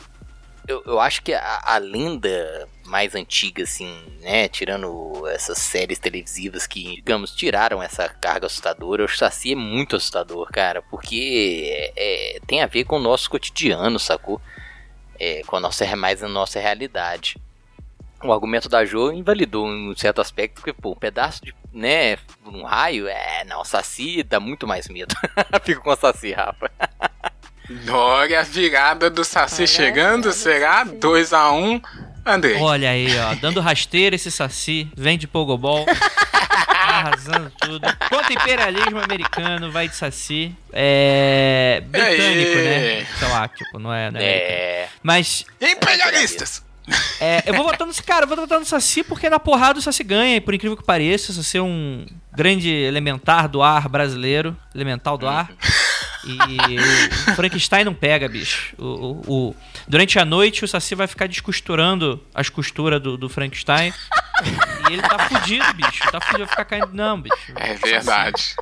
eu, eu acho que a, a lenda mais antiga, assim, né? Tirando essas séries televisivas que, digamos, tiraram essa carga assustadora, o Saci é muito assustador, cara. Porque é, tem a ver com o nosso cotidiano, sacou? É, com a nossa, mais a nossa realidade. O argumento da Jo invalidou em um certo aspecto, porque, pô, um pedaço de, né, um raio, é, não, Saci dá muito mais medo. Fico com o Saci, Rafa. Olha a virada do Saci Olha, chegando, será? o Saci. 2 a 1 um. Andrei. Olha aí, ó, dando rasteira esse saci, vem de pogobol, arrasando tudo. Contra imperialismo americano, vai de saci. É. britânico, Aê. né? Sei lá, tipo, não é, não é. É. Mas Imperialistas! É, eu vou votar nesse cara, eu vou votar no Saci porque na porrada o Saci ganha, e por incrível que pareça, o Saci é um grande elementar do ar brasileiro, elemental do ar. E o Frankenstein não pega, bicho. O, o- o- durante a noite o Saci vai ficar descosturando as costuras do, do Frankenstein. e ele tá fudido, bicho. Tá fudido, vai ficar caindo. Não, bicho. É verdade.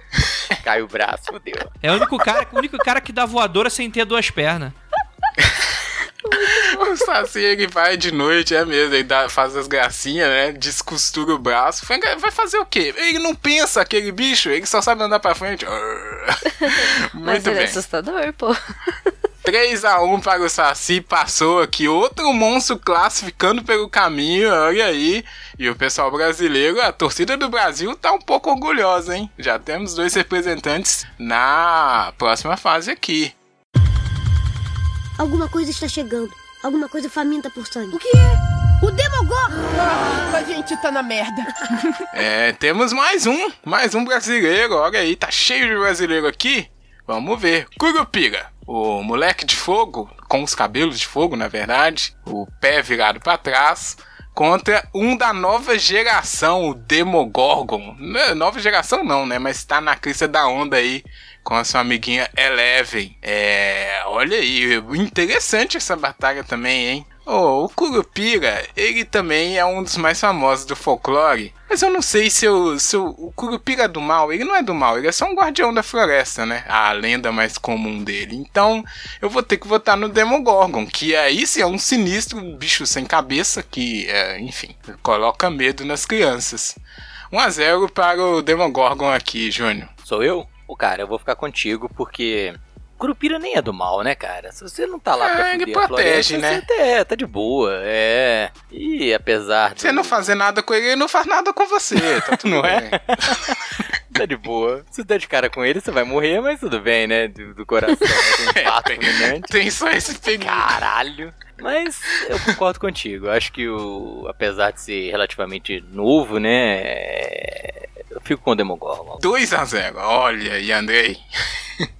Cai o braço, fodeu. É o único cara, o único cara que dá voadora sem ter duas pernas. O Saci ele vai de noite, é mesmo, ele dá, faz as gracinhas, né? Descostura o braço. Vai fazer o quê? Ele não pensa aquele bicho, ele só sabe andar pra frente. Mas Muito ele é bem. assustador, pô. 3x1 para o Saci, passou aqui outro monstro classificando pelo caminho, olha aí. E o pessoal brasileiro, a torcida do Brasil tá um pouco orgulhosa, hein? Já temos dois representantes na próxima fase aqui. Alguma coisa está chegando. Alguma coisa faminta por sangue. O que é? O Demogorgon! A gente tá na merda. É, temos mais um, mais um brasileiro, olha aí, tá cheio de brasileiro aqui. Vamos ver. Curupira, o moleque de fogo, com os cabelos de fogo, na verdade, o pé virado pra trás, contra um da nova geração, o Demogorgon. Nova geração não, né, mas tá na crista da onda aí. Com a sua amiguinha Eleven. É. Olha aí, interessante essa batalha também, hein? Oh, o Curupira, ele também é um dos mais famosos do folclore. Mas eu não sei se, eu, se eu- o Curupira é do mal. Ele não é do mal, ele é só um guardião da floresta, né? A lenda mais comum dele. Então, eu vou ter que votar no Demogorgon, que aí sim é um sinistro bicho sem cabeça que, é, enfim, coloca medo nas crianças. 1x0 para o Demogorgon aqui, Júnior. Sou eu? Ô, cara, eu vou ficar contigo porque. Curupira nem é do mal, né, cara? Se você não tá lá pra É, ele fuder a protege, floresta, né? Você é, tá de boa, é. E apesar de. Você não fazer nada com ele, ele não faz nada com você. Tá tudo Não é? bem. Tá de boa. Se der de cara com ele, você vai morrer, mas tudo bem, né? Do, do coração. Né? Tem fato fulminante. Tem só esse perigo. Caralho. Mas eu concordo contigo. Eu acho que o. Apesar de ser relativamente novo, né? Eu fico com o Demogorgon. 2x0. Olha, e Andrei.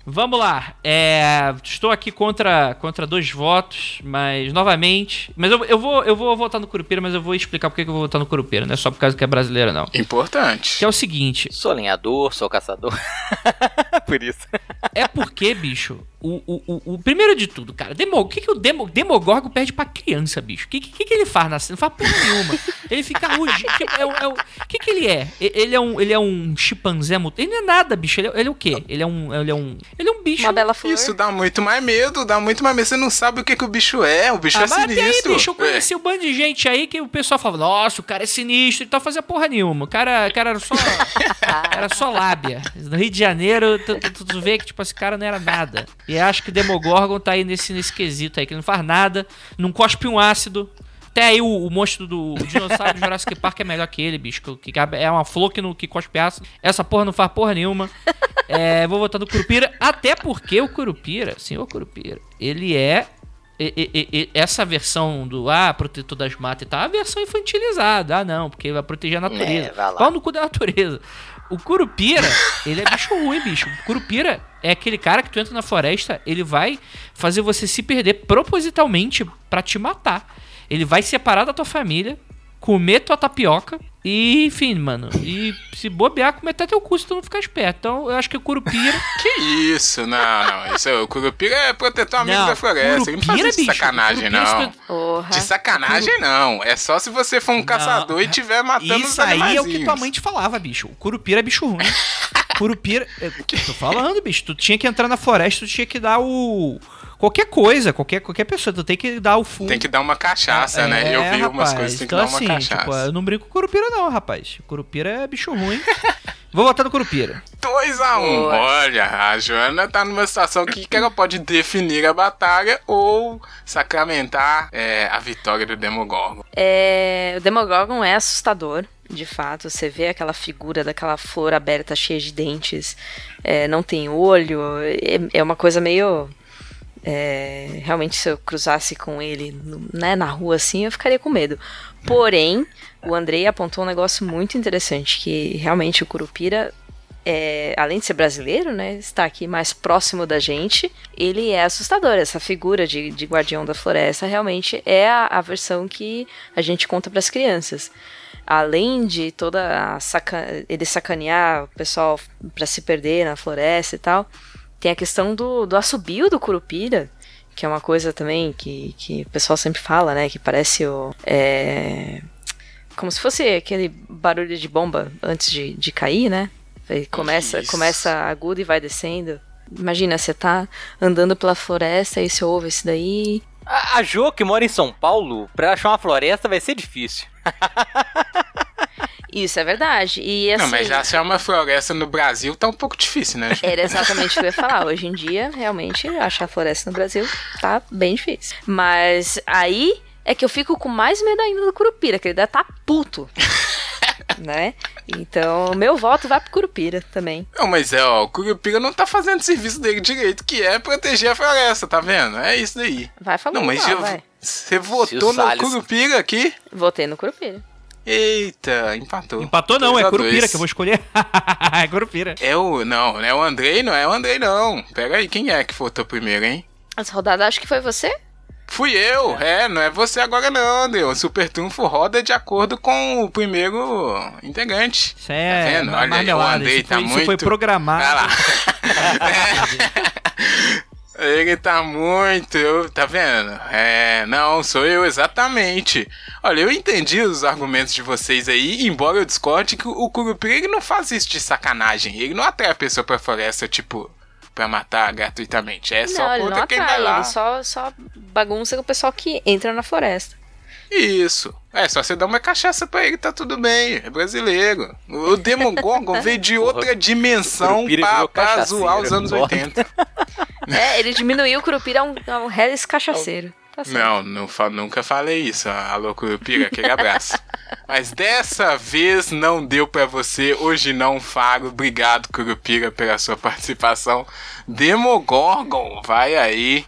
Vamos lá. É, estou aqui contra, contra dois votos, mas novamente. Mas eu, eu, vou, eu vou votar no Curupira, mas eu vou explicar por que que eu vou votar no Curupira. Não é só por causa que é brasileira, não. Importante. Que é o seguinte: Sou lenhador, sou caçador. Por isso. é porque, bicho, o, o, o, o- primeiro de tudo, cara, Demo, o que, que o Demo, Demogorgon perde pra criança, bicho? O que, que, que ele faz na cena? Não faz porra nenhuma. Ele fica rugindo. é, o- é, o que, que ele é? Ele é um, ele é um chimpanzé mutante? Ele não é nada, bicho. Ele é, ele é o quê? Ele é um, ele é um, ele é um bicho. Uma bela flor. Isso dá muito mais medo, dá muito mais medo. Você não sabe o que, que o bicho é. O bicho Ah, é mas até aí, sinistro. bicho, eu conheci um bando de gente aí que o pessoal falava, nossa, o cara é sinistro e tal, fazia porra nenhuma. O cara, o cara era só. era só lábia. No Rio de Janeiro, tu, tu, tu vê que, tipo, esse cara não era nada. E acho que o Demogorgon tá aí nesse, nesse quesito aí, que ele não faz nada, não cospe um ácido. Até aí o, o monstro do o dinossauro do Jurassic Park é melhor que ele, bicho. Que, que é uma flor que, no, que cospe aço. Essa porra não faz porra nenhuma. É, vou votar no Curupira. Até porque o Curupira, senhor Curupira, ele é e- e- e- essa versão do ah, protetor das matas e tal, é a versão infantilizada. Ah, não, porque vai proteger a natureza. É. Pau no cu da natureza. O Curupira, ele é bicho ruim, bicho. O Curupira é aquele cara que tu entra na floresta, ele vai fazer você se perder propositalmente pra te matar. Ele vai separar da tua família, comer tua tapioca e, enfim, mano. E se bobear, comer até teu cu se tu não ficar esperto. Então, eu acho que o Curupira. Que isso? Não, não. Isso, é- o Curupira é protetor amigo Não, da floresta. Ele não faz Curupira, isso de bicho, sacanagem, Curupira, não. tu- Porra. De sacanagem, não. É só se você for um caçador e estiver matando os Isso aí é o que tua mãe te falava, bicho. O Curupira é bicho ruim. Curupira. é, Tô falando, bicho. Tu tinha que entrar na floresta, tu tinha que dar o. Qualquer coisa, qualquer, qualquer pessoa, tu tem que dar o full. Tem que dar uma cachaça, né? Eu vi umas rapaz. coisas, tem que então, dar uma assim, cachaça. Tipo, eu não brinco com Curupira, não, rapaz. Curupira é bicho ruim. Vou votar no Curupira. 2x1. Um. Olha, a Joana tá numa situação que, que ela pode definir a batalha ou sacramentar é, a vitória do Demogorgon. É, o Demogorgon é assustador, de fato. Você vê aquela figura daquela flor aberta cheia de dentes, é, não tem olho. É, é uma coisa meio. É, realmente, se eu cruzasse com ele né, na rua assim, eu ficaria com medo. Porém, o Andrei apontou um negócio muito interessante: que realmente o Curupira é, além de ser brasileiro, né, está aqui mais próximo da gente, ele é assustador. Essa figura de, de guardião da floresta realmente é a, a versão que a gente conta para as crianças. Além de toda a saca ele sacanear o pessoal para se perder na floresta e tal, tem a questão do, do assobio do Curupira, que é uma coisa também que, que o pessoal sempre fala, né, que parece o... é, como se fosse aquele barulho de bomba antes de, de cair, né? Começa, Isso. começa agudo e vai descendo. Imagina, você tá andando pela floresta e você ouve isso daí. A, a Jo, que mora em São Paulo, pra achar uma floresta vai ser difícil. Isso é verdade. E assim, Não, mas já se é uma floresta no Brasil, tá um pouco difícil, né? Era exatamente o que eu ia falar. Hoje em dia, realmente, achar floresta no Brasil tá bem difícil. Mas aí é que eu fico com mais medo ainda do Curupira, que ele deve tá puto. né? Então, meu voto vai pro Curupira também. Não, mas é, ó, o Curupira não tá fazendo o serviço dele direito, que é proteger a floresta, tá vendo? É isso daí. Vai falando Não, mas mal, eu- vai. você votou no Curupira aqui? Votei no Curupira. Eita, empatou. Empatou não, é Curupira dois. que eu vou escolher. é Curupira. É o. Não, não é o Andrei, não é o Andrei, não. Pega aí, quem é que votou primeiro, hein? Essa rodada acho que foi você? Fui eu, é, não é você agora não, Andrei. O Super Trunfo roda de acordo com o primeiro integrante. Isso é Tá vendo? Olha aí, o. Andrei Isso, tá foi, isso muito- foi programado. Olha lá. Ele tá muito, eu, tá vendo? É, não, sou eu exatamente. Olha, eu entendi os argumentos de vocês aí, embora eu discorde que o Curupira ele não faz isso de sacanagem. Ele não atrai a pessoa pra floresta, tipo, pra matar gratuitamente. É só não, não contra quem vai atrai, lá. ele só, só bagunça com o pessoal que entra na floresta. Isso. É, só você dar uma cachaça pra ele, tá tudo bem. É brasileiro. O Demogorgon veio de outra dimensão pra, pra zoar os anos não 80. É, ele diminuiu o Curupira a um, a um Hellis cachaceiro. Tá. Não, não fa- nunca falei isso. Alô, Curupira, aquele abraço. Mas dessa vez não deu pra você. Hoje não, Faro. Obrigado, Curupira, pela sua participação. Demogorgon, vai aí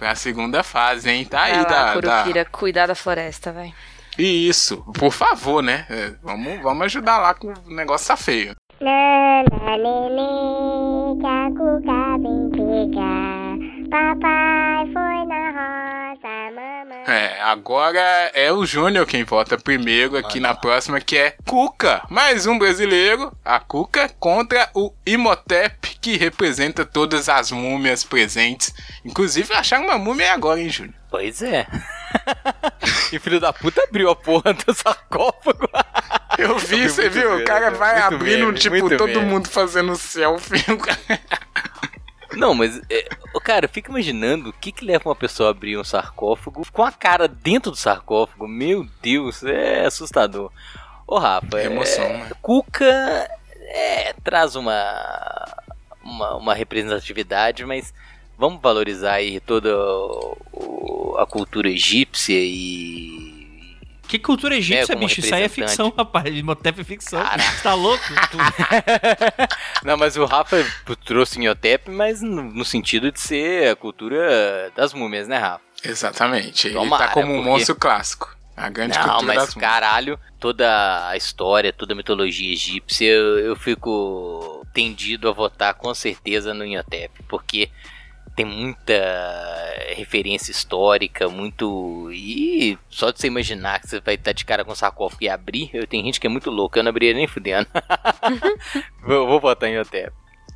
pra segunda fase, hein? Tá aí Vai lá, da, da... Curupira, cuidar da floresta, vai. Isso, por favor, né? É, vamos, vamos ajudar lá que o negócio tá feio. Nana, lelê, que a cuca vem pegar. Papai foi na roça, mamãe. É, agora é o Júnior quem vota primeiro aqui na próxima, que é Cuca. Mais um brasileiro, a Cuca, contra o Imhotep, que representa todas as múmias presentes. Inclusive, acharam uma múmia agora, hein, Júnior? Pois é. e filho da puta abriu a porra do sarcófago. Eu vi, você viu? O cara vai muito abrindo, tipo, todo mundo fazendo selfie. Não, mas, é, cara, eu fico imaginando o que que leva uma pessoa a abrir um sarcófago com a cara dentro do sarcófago. Meu Deus, é assustador. Ô, Rafa, É emoção, é, né? Cuca é, traz uma, uma, uma representatividade, mas vamos valorizar aí toda a cultura egípcia e, Que cultura egípcia, É, bicho? Isso aí é ficção, rapaz. Imhotep é ficção. Você tá louco? Não, mas o Rafa trouxe Inhotep, mas no, sentido de ser a cultura das múmias, né, Rafa? Exatamente. Ele Tomara, tá como um porque- monstro clássico. A grande Não, cultura mas das múmias. caralho, toda a história, toda a mitologia egípcia, eu, eu fico tendido a votar com certeza no Inhotep, porque tem muita referência histórica, muito. E só de você imaginar que você vai estar de cara com um sarcófago e abrir, eu tenho gente que é muito louca, eu não abriria nem fudendo. Vou, vou botar em Inhotep.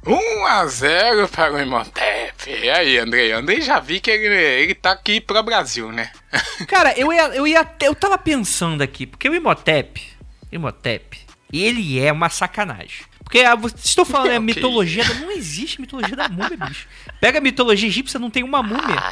1 a 0 para o Imhotep. E aí, Andrei? Andrei já vi que ele, ele tá aqui pro Brasil, né? Cara, eu ia, eu ia até- eu tava pensando aqui, porque o Imhotep, Imhotep, ele é uma sacanagem. Porque ah, vocês estão falando é Ok. mitologia, não existe mitologia da múmia, bicho. Pega a mitologia egípcia, não tem uma múmia.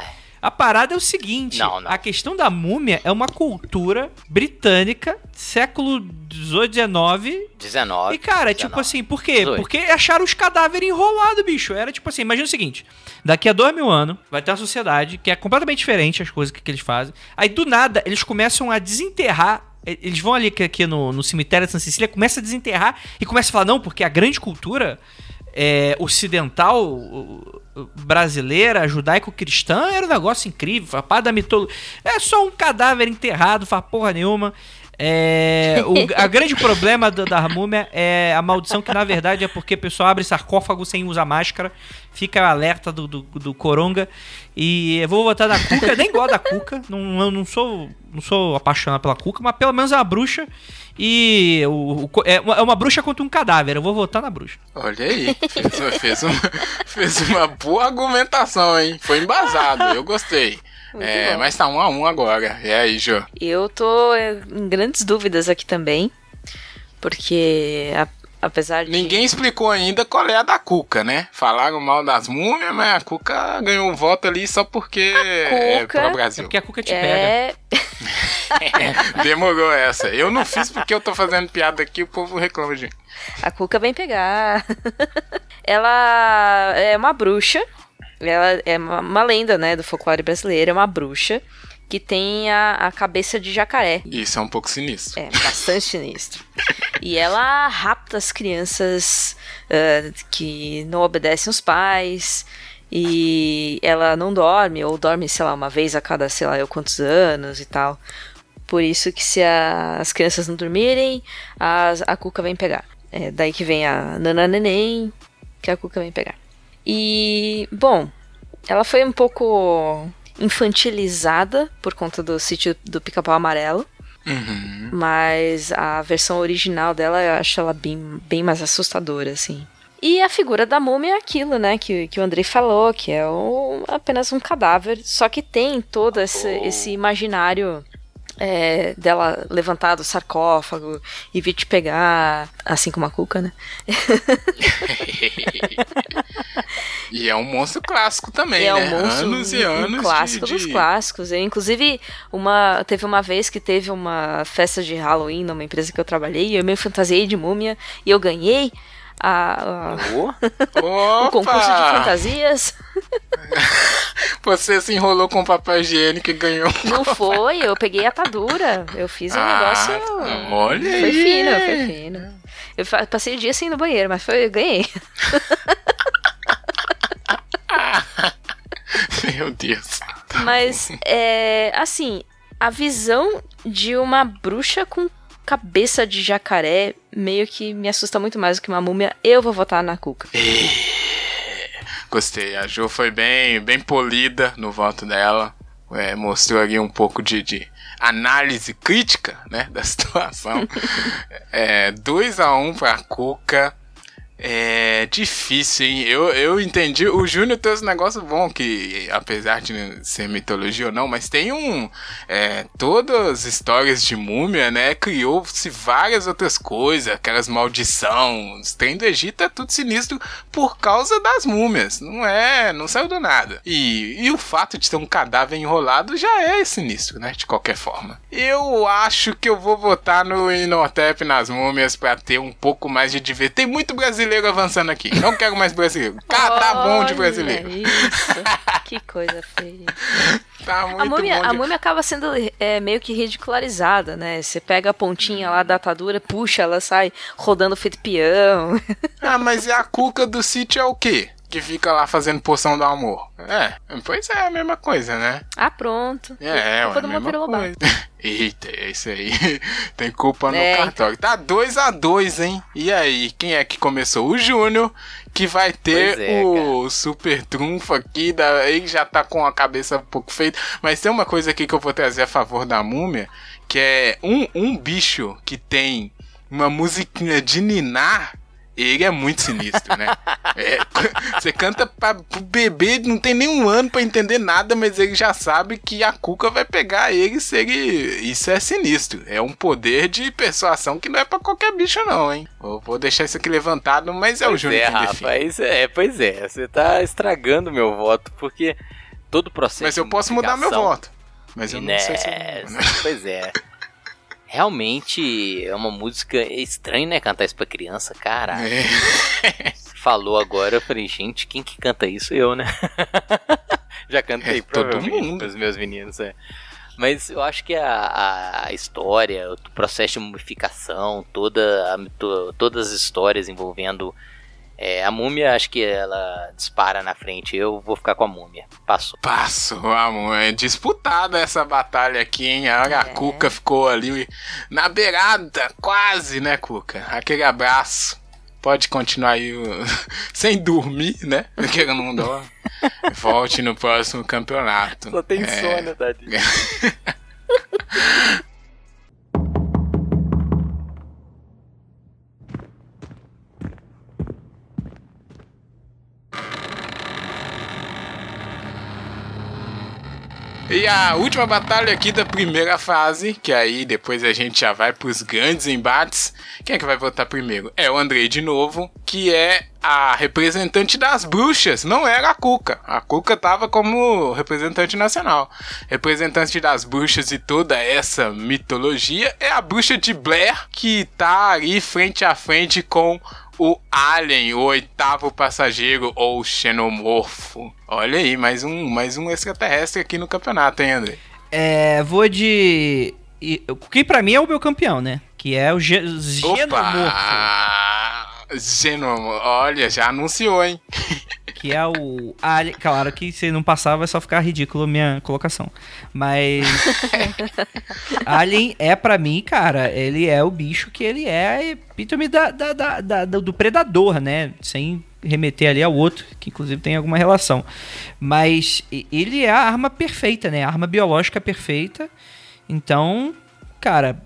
A parada é o seguinte, Não, não. a questão da múmia é uma cultura britânica, século 18, 19, 19. e, cara, 19. tipo assim, por quê? 18. Porque acharam os cadáveres enrolados, bicho. Era tipo assim, imagina o seguinte: daqui a dois mil anos, vai ter uma sociedade que é completamente diferente as coisas que, que eles fazem. Aí, do nada, eles começam a desenterrar. Eles vão ali aqui no, no cemitério de Santa Cecília, começa a desenterrar e começa a falar, não, porque a grande cultura é, ocidental brasileira, judaico-cristã, era um negócio incrível. A da mitologia. É só um cadáver enterrado, faz porra nenhuma. É, o a grande problema da, múmia é a maldição, que na verdade é porque o pessoal abre sarcófago sem usar máscara, fica alerta do, do, do coronga. E eu vou votar na Cuca, nem gosto da Cuca, não, eu não sou, não sou apaixonado pela Cuca, mas pelo menos é uma bruxa. E o, o é, uma, é uma bruxa contra um cadáver, eu vou votar na bruxa. Olha aí, fez, fez, uma, fez uma boa argumentação, hein? Foi embasado, eu gostei. É, bom. mas tá um a um agora. E aí, Jô? Eu tô é, em grandes dúvidas aqui também, porque a- apesar de... Ninguém explicou ainda qual é a da Cuca, né? Falaram mal das múmias, mas a Cuca ganhou um voto ali só porque é Cuca- pro É Brasil. porque a Cuca te pega. É, Demorou essa. Eu não fiz porque eu tô fazendo piada aqui o povo reclama de mim. a Cuca vem pegar. ela é uma bruxa, ela é uma, lenda, né, do folclore brasileiro, é uma bruxa que tem a, a cabeça de jacaré. Isso é um pouco sinistro. É, bastante sinistro. E ela rapta as crianças ah, que não obedecem os pais. E ela não dorme, ou dorme, sei lá, uma vez a cada, sei lá, eu quantos anos e tal. Por isso que se a- as crianças não dormirem, as- a Cuca vem pegar. É daí que vem a Nana Neném, que a Cuca vem pegar. E, bom, ela foi um pouco infantilizada por conta do sítio do Pica-Pau Amarelo. Uhum. Mas a versão original dela eu acho ela bem, bem mais assustadora, assim. E a figura da múmia é aquilo, né, que, que o Andrei falou, que é o- apenas um cadáver, só que tem todo esse, esse imaginário é, dela levantar do sarcófago e vir te pegar, assim como a Cuca, né? E é um monstro clássico também, é né? um monstro, anos e um- um anos clássico de, dos de- clássicos. Eu, inclusive, uma, teve uma vez que teve uma festa de Halloween numa empresa que eu trabalhei, e eu me fantasiei de múmia e eu ganhei a, a- o concurso de fantasias. Você se enrolou com papel higiênico e ganhou. Não foi, eu peguei a atadura. Eu fiz um Ah, negócio. olha foi aí. fino, foi fino. Eu passei o dia sem ir no banheiro, mas foi, eu ganhei. Meu Deus. Mas, é, assim, a visão de uma bruxa com cabeça de jacaré meio que me assusta muito mais do que uma múmia. Eu vou votar na Cuca. Gostei. A Jo foi bem, bem polida no voto dela. É, mostrou ali um pouco de, de análise crítica né, da situação. é, 2 a 1 um pra Cuca. É difícil, hein? Eu, eu entendi. O Júnior tem um negócio bom que, apesar de ser mitologia ou não, mas tem um. É, todas as histórias de múmia, né? Criou-se várias outras coisas, aquelas maldição. Os trem do Egito é tudo sinistro por causa das múmias. Não é. Não saiu do nada. E, e o fato de ter um cadáver enrolado já é sinistro, né? De qualquer forma. Eu acho que eu vou votar no Inotep nas múmias pra ter um pouco mais de diversão. Tem muito brasileiro brasileiro avançando aqui. Não quero mais brasileiro. Cara, tá bom de brasileiro. Isso, que coisa feia. Tá muito A múmia, de... a múmia acaba sendo é, meio que ridicularizada, né? Você pega a pontinha lá da atadura, puxa, ela sai rodando feito peão. Ah, mas e a cuca do sítio é o quê? Que fica lá fazendo poção do amor. É, pois é a mesma coisa, né? Ah, pronto. É, é Culpa a mesma Lobato. coisa. Eita, é isso aí. Tem culpa no É, cartório. Tá 2 a 2 hein? E aí, quem é que começou? O Júnior, que vai ter é, o super trunfo aqui. Da... Ele já tá com a cabeça um pouco feita. Mas tem uma coisa aqui que eu vou trazer a favor da múmia, que é um, um bicho que tem uma musiquinha de ninar. Ele é muito sinistro, né? É, você canta pra, pro bebê, não tem nenhum ano pra entender nada, mas ele já sabe que a Cuca vai pegar ele se ele. Isso é sinistro. É um poder de persuasão que não é pra qualquer bicho, não, hein? Vou, vou deixar isso aqui levantado, mas é o Pois Júnior é, que rapaz, é, pois é, você tá estragando meu voto, porque todo o processo Mas eu posso mudar meu voto. Mas eu não sei se né? Pois é. Realmente é uma música estranha, né? Cantar isso pra criança, caralho. É. Falou agora, eu falei, gente, quem que canta isso? Eu, né? Já cantei É, todo mundo. pros meus meninos, é. Mas eu acho que a, a história, o processo de mumificação, toda a mito- todas as histórias envolvendo é, a múmia, acho que ela dispara na frente. Eu vou ficar com a múmia. Passou. Passo, amor. É disputada essa batalha aqui, hein? A É. Cuca ficou ali na beirada, quase, né, Cuca? Aquele abraço. Pode continuar aí o- sem dormir, né? Porque ela não dorme. Volte no próximo campeonato. Só tem É. sono, tadinho. E a última batalha aqui da primeira fase, que aí depois a gente já vai pros grandes embates. Quem é que vai votar primeiro? É o Andrei de novo, que é a representante das bruxas, não era a Cuca. A Cuca tava como representante nacional. Representante das bruxas e toda essa mitologia é a bruxa de Blair, que tá ali frente a frente com o Alien, o oitavo passageiro ou xenomorfo. Olha aí, mais um, mais um extraterrestre aqui no campeonato, hein, André? É, vou de. que pra mim é o meu campeão, né? Que é o ge Genomorfo. Opa! Xenomorfo. Olha, já anunciou, hein? Que é o Alien. Claro que se não passar vai só ficar ridículo a minha colocação. Mas. Alien é pra mim, cara, ele é o bicho que ele é a epítome da, da- da- da- do predador, né? Sem remeter ali ao outro, que inclusive tem alguma relação. Mas ele é a arma perfeita, né? A arma biológica perfeita. Então, cara,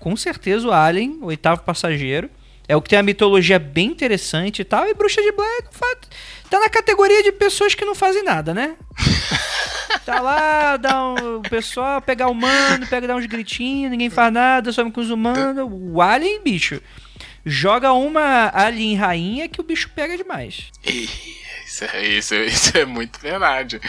com certeza o Alien, o oitavo passageiro. É o que tem a mitologia bem interessante e tal. E Bruxa de Blair fa- tá na categoria de pessoas que não fazem nada, né? Tá lá, dá um, o pessoal pegar humano, pega dar uns gritinhos, ninguém faz nada, some com os humanos. O Alien, bicho, joga uma Alien rainha que o bicho pega demais. Isso, é- isso, isso é muito verdade.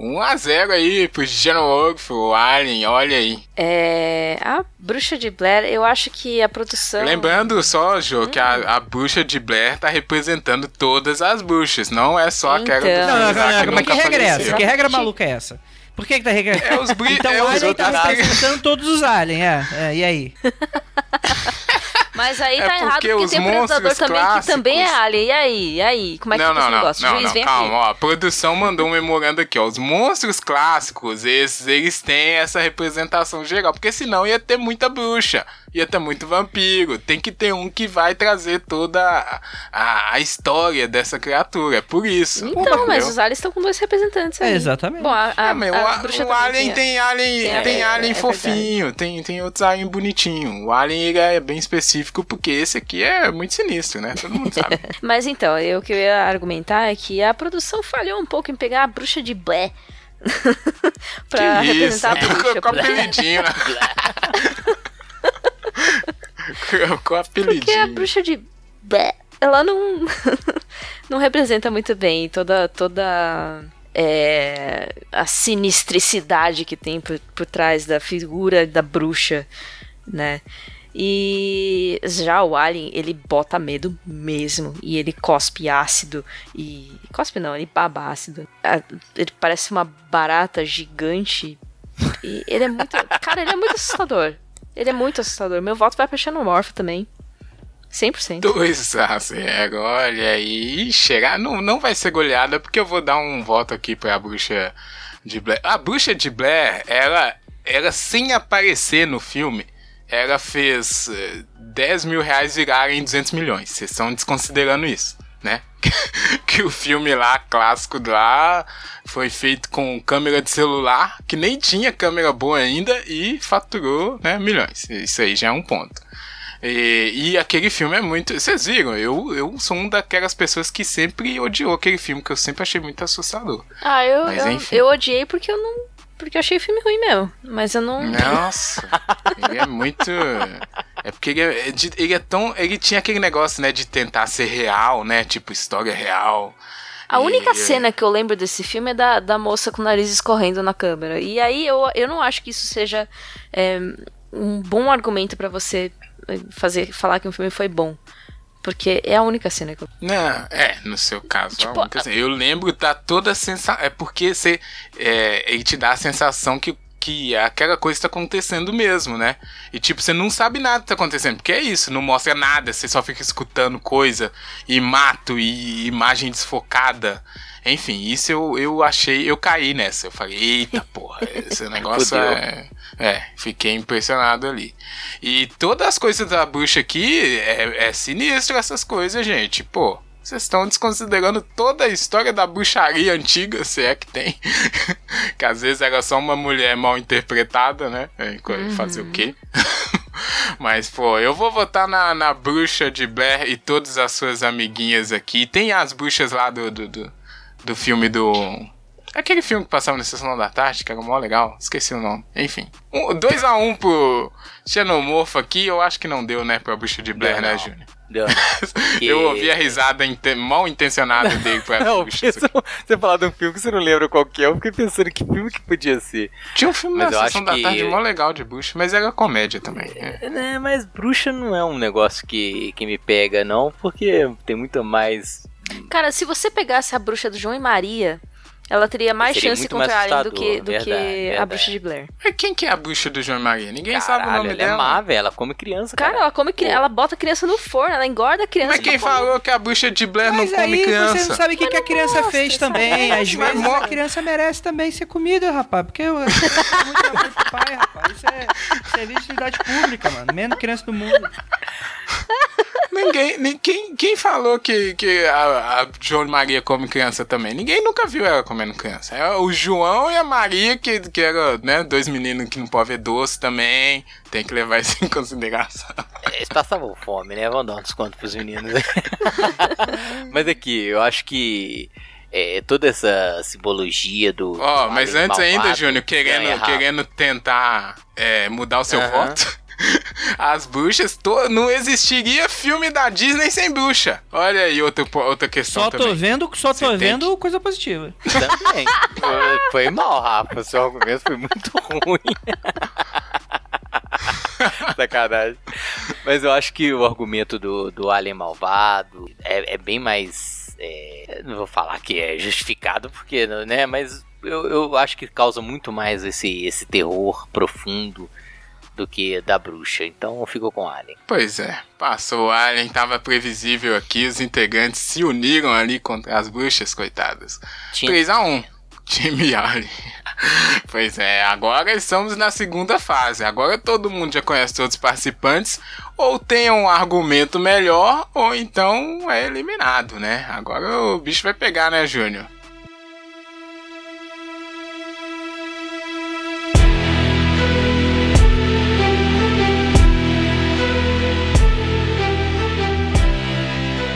1x0 aí pro Xenomorfo, o Alien, olha aí. É, a Bruxa de Blair, eu acho que a produção. Lembrando só, Jô, que a, a bruxa de Blair tá representando todas as bruxas, não é só aquela do Então. Não, não, filme lá não, que não, mas que regra é essa? apareceu. Que regra maluca é essa? Por que, que tá regra? É os bri- Então é o Alien tá representando todos os aliens, é, é, e aí? Mas aí É tá errado porque tem o Predador também, que também é clássicos- alien. E aí? E aí? Como é que não, fica não, esse não, negócio? não, Juiz, não, vem calma, aqui. ó, a produção mandou um memorando aqui, ó, os monstros clássicos, esses, eles têm essa representação geral, porque senão ia ter muita bruxa, ia ter muito vampiro, tem que ter um que vai trazer toda a, a, a história dessa criatura, é por isso. Então, mas entendeu? os aliens estão com dois representantes aí. É, exatamente. Bom, a, a, Ah, mas a o, a- bruxa o Alien tem Alien, tem tem, Alien é fofinho, tem, tem outros Alien bonitinho. O Alien ele é bem específico porque esse aqui é muito sinistro, né? Todo mundo sabe. Mas então, eu, o que eu ia argumentar é que a produção falhou um pouco em pegar a bruxa de Blair. pra que isso, representar a bruxa. com apelidinho, né? com apelidinho. Porque a bruxa de Blair, ela não não representa muito bem toda toda é, a sinistricidade que tem por, por trás da figura da bruxa, né? E já o Alien, ele bota medo mesmo. E ele cospe ácido. E. Cospe não, ele baba ácido. Ele parece uma barata gigante. E ele é muito. Cara, ele é muito assustador. Ele é muito assustador. Meu voto vai pra Xenomorph também. 100%. Dois a zero, olha aí. Chegar, não, não vai ser goleada, porque eu vou dar um voto aqui pra bruxa de Blair. A bruxa de Blair, ela, ela sem aparecer no filme, ela fez 10 eh, mil reais virarem 200 milhões. Vocês estão desconsiderando isso, né? que o filme lá, clássico lá, foi feito com câmera de celular, que nem tinha câmera boa ainda, e faturou né, milhões. Isso aí já é um ponto. E, e, aquele filme é muito. Vocês viram? Eu, eu sou um daquelas pessoas que sempre odiou aquele filme, que eu sempre achei muito assustador. Ah, eu, Mas, eu, eu odiei porque eu não. Porque eu achei o filme ruim mesmo. Mas eu não. Nossa! ele é muito. É porque ele é, ele é tão. Ele tinha aquele negócio, né, de tentar ser real, né? Tipo, história real. A única cena que eu lembro desse filme é da, da moça com o nariz escorrendo na câmera. E aí eu, eu não acho que isso seja é, um bom argumento para você fazer falar que um filme foi bom. Porque é a única cena que eu. Não, é, no seu caso. Tipo, a cena. Eu lembro da toda a sensação. É porque você. É, ele te dá a sensação que, que aquela coisa está acontecendo mesmo, né? E tipo, você não sabe nada que tá acontecendo. Porque é isso, não mostra nada, você só fica escutando coisa e mato e imagem desfocada. Enfim, isso eu, eu achei, eu caí nessa. Eu falei, eita porra, esse negócio é. É, fiquei impressionado ali. E todas as coisas da bruxa aqui é, é sinistro essas coisas, gente. Pô, vocês estão desconsiderando toda a história da bruxaria antiga, se é que tem. que às vezes era só uma mulher mal interpretada, né? É, uhum. Fazer o quê? Mas, pô, eu vou votar na, na bruxa de Blair e todas as suas amiguinhas aqui. Tem as bruxas lá do, do, do do filme do. Aquele filme que passava na sessão da tarde, que era mó legal, esqueci o nome. Enfim. 2x1 um, um pro Xenomorfo aqui, eu acho que não deu, né, pra Bruxa de Blair, né, Júnior? Eu ouvi a risada mal intencionada dele pra não, Bruxa. Você falar de um filme que você não lembra qual que é, eu fiquei pensando que filme que podia ser. Tinha um filme mas na sessão da que... tarde mó legal de Bruxa, mas era comédia também. É. é, mas Bruxa não é um negócio que, que me pega, não, porque tem muito mais Cara, se você pegasse a bruxa do João e Maria, ela teria mais Seria chance contra a Alien do que, do verdade, que verdade. a bruxa de Blair. Mas quem que é a bruxa do João Maria? Ninguém Caralho, sabe o nome ela dela. Ela é má, velho. Ela come criança, cara. Cara, ela come criança. Ela bota a criança no forno, ela engorda a criança. Mas quem falou que a bruxa de Blair Mas não come criança? você não sabe o que, que a criança mostra, fez também. Às vezes a criança merece também ser comida, rapaz. Porque eu, eu muito amor pro pai, rapaz. Isso é serviço de utilidade pública, mano. Menos criança do mundo. Ninguém, ninguém, quem falou que, que a, a João Maria come criança também? Ninguém nunca viu ela comendo criança. É o João e a Maria, que, que eram né, dois meninos que não podem ver doce também. Tem que levar isso em consideração. Eles passavam fome, né? Vão dar um desconto pros meninos. Mas aqui, eu acho que é, toda essa simbologia do. Ó, oh, mas antes ainda, Júnior, querendo, querendo tentar é, mudar o seu uhum. voto. As bruxas, to... não existiria filme da Disney sem bruxa. Olha aí outra, outra questão só tô também. vendo, só tô vendo que... coisa positiva. Também. foi, foi mal, Rafa. Seu argumento foi muito ruim. Sacanagem. Mas eu acho que o argumento do, do Alien malvado é, é bem mais. É, não vou falar que é justificado, porque, né? Mas eu, eu acho que causa muito mais esse, esse terror profundo do que da bruxa. Então ficou com Alien. Pois é, passou o Alien, tava previsível aqui, os integrantes se uniram ali contra as bruxas, coitadas. Tinha... 3x1. Time Alien. pois é, agora estamos na segunda fase. Agora todo mundo já conhece todos os participantes. Ou tem um argumento melhor, ou então é eliminado, né? Agora o bicho vai pegar, né, Júnior?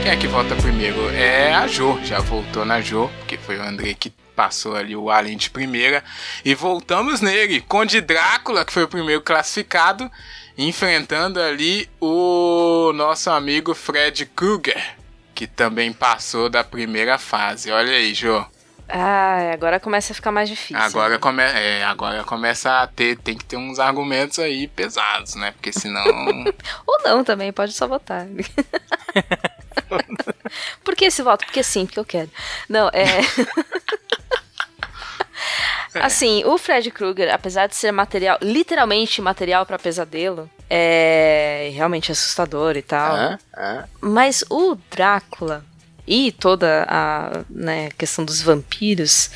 Quem é que volta primeiro? É a Jo, já voltou na Jo, porque foi o André que passou ali o Alien de primeira. E voltamos nele, Conde Drácula, que foi o primeiro classificado, enfrentando ali o nosso amigo Fred Krueger, que também passou da primeira fase. Olha aí, Jo. Ah, agora começa a ficar mais difícil. Agora, come é, agora começa a ter, tem que ter uns argumentos aí pesados, né? Porque senão. Ou não também, pode só votar. Por que esse voto? Porque sim, porque eu quero. Não, é. Assim, o Fred Krueger, apesar de ser material, literalmente material para pesadelo, é realmente assustador e tal. Ah, ah. Mas o Drácula e toda a né, questão dos vampiros,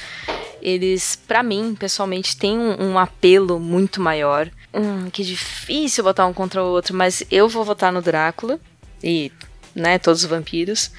eles, para mim, pessoalmente, têm um, um apelo muito maior. Hum, que difícil botar um contra o outro, mas eu vou votar no Drácula e, né, todos os vampiros,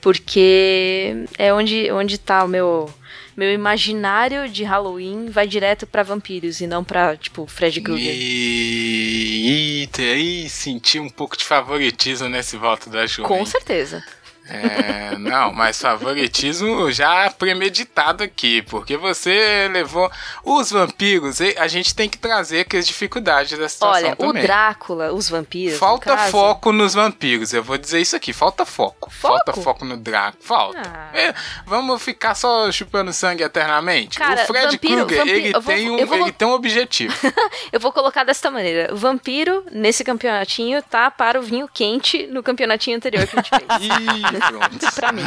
porque é onde, onde tá o meu meu imaginário de Halloween vai direto para vampiros e não pra, tipo, Fred Krueger. E aí senti um pouco de favoritismo nesse voto da Ju. Com hein? certeza. É, não, mas favoritismo já premeditado aqui, porque você levou os vampiros, a gente tem que trazer aqui as dificuldades da situação Olha, também. o Drácula, os vampiros. Falta no foco nos vampiros, eu vou dizer isso aqui, falta foco. Foco? Falta foco no Drácula, falta. Ah. É, vamos ficar só chupando sangue eternamente? Cara, o Fred Krueger, ele, vou- tem um, vou- ele tem um objetivo. Eu vou colocar desta maneira: vampiro nesse campeonatinho tá para o vinho quente no campeonatinho anterior que a gente fez. Pronto. pra mim.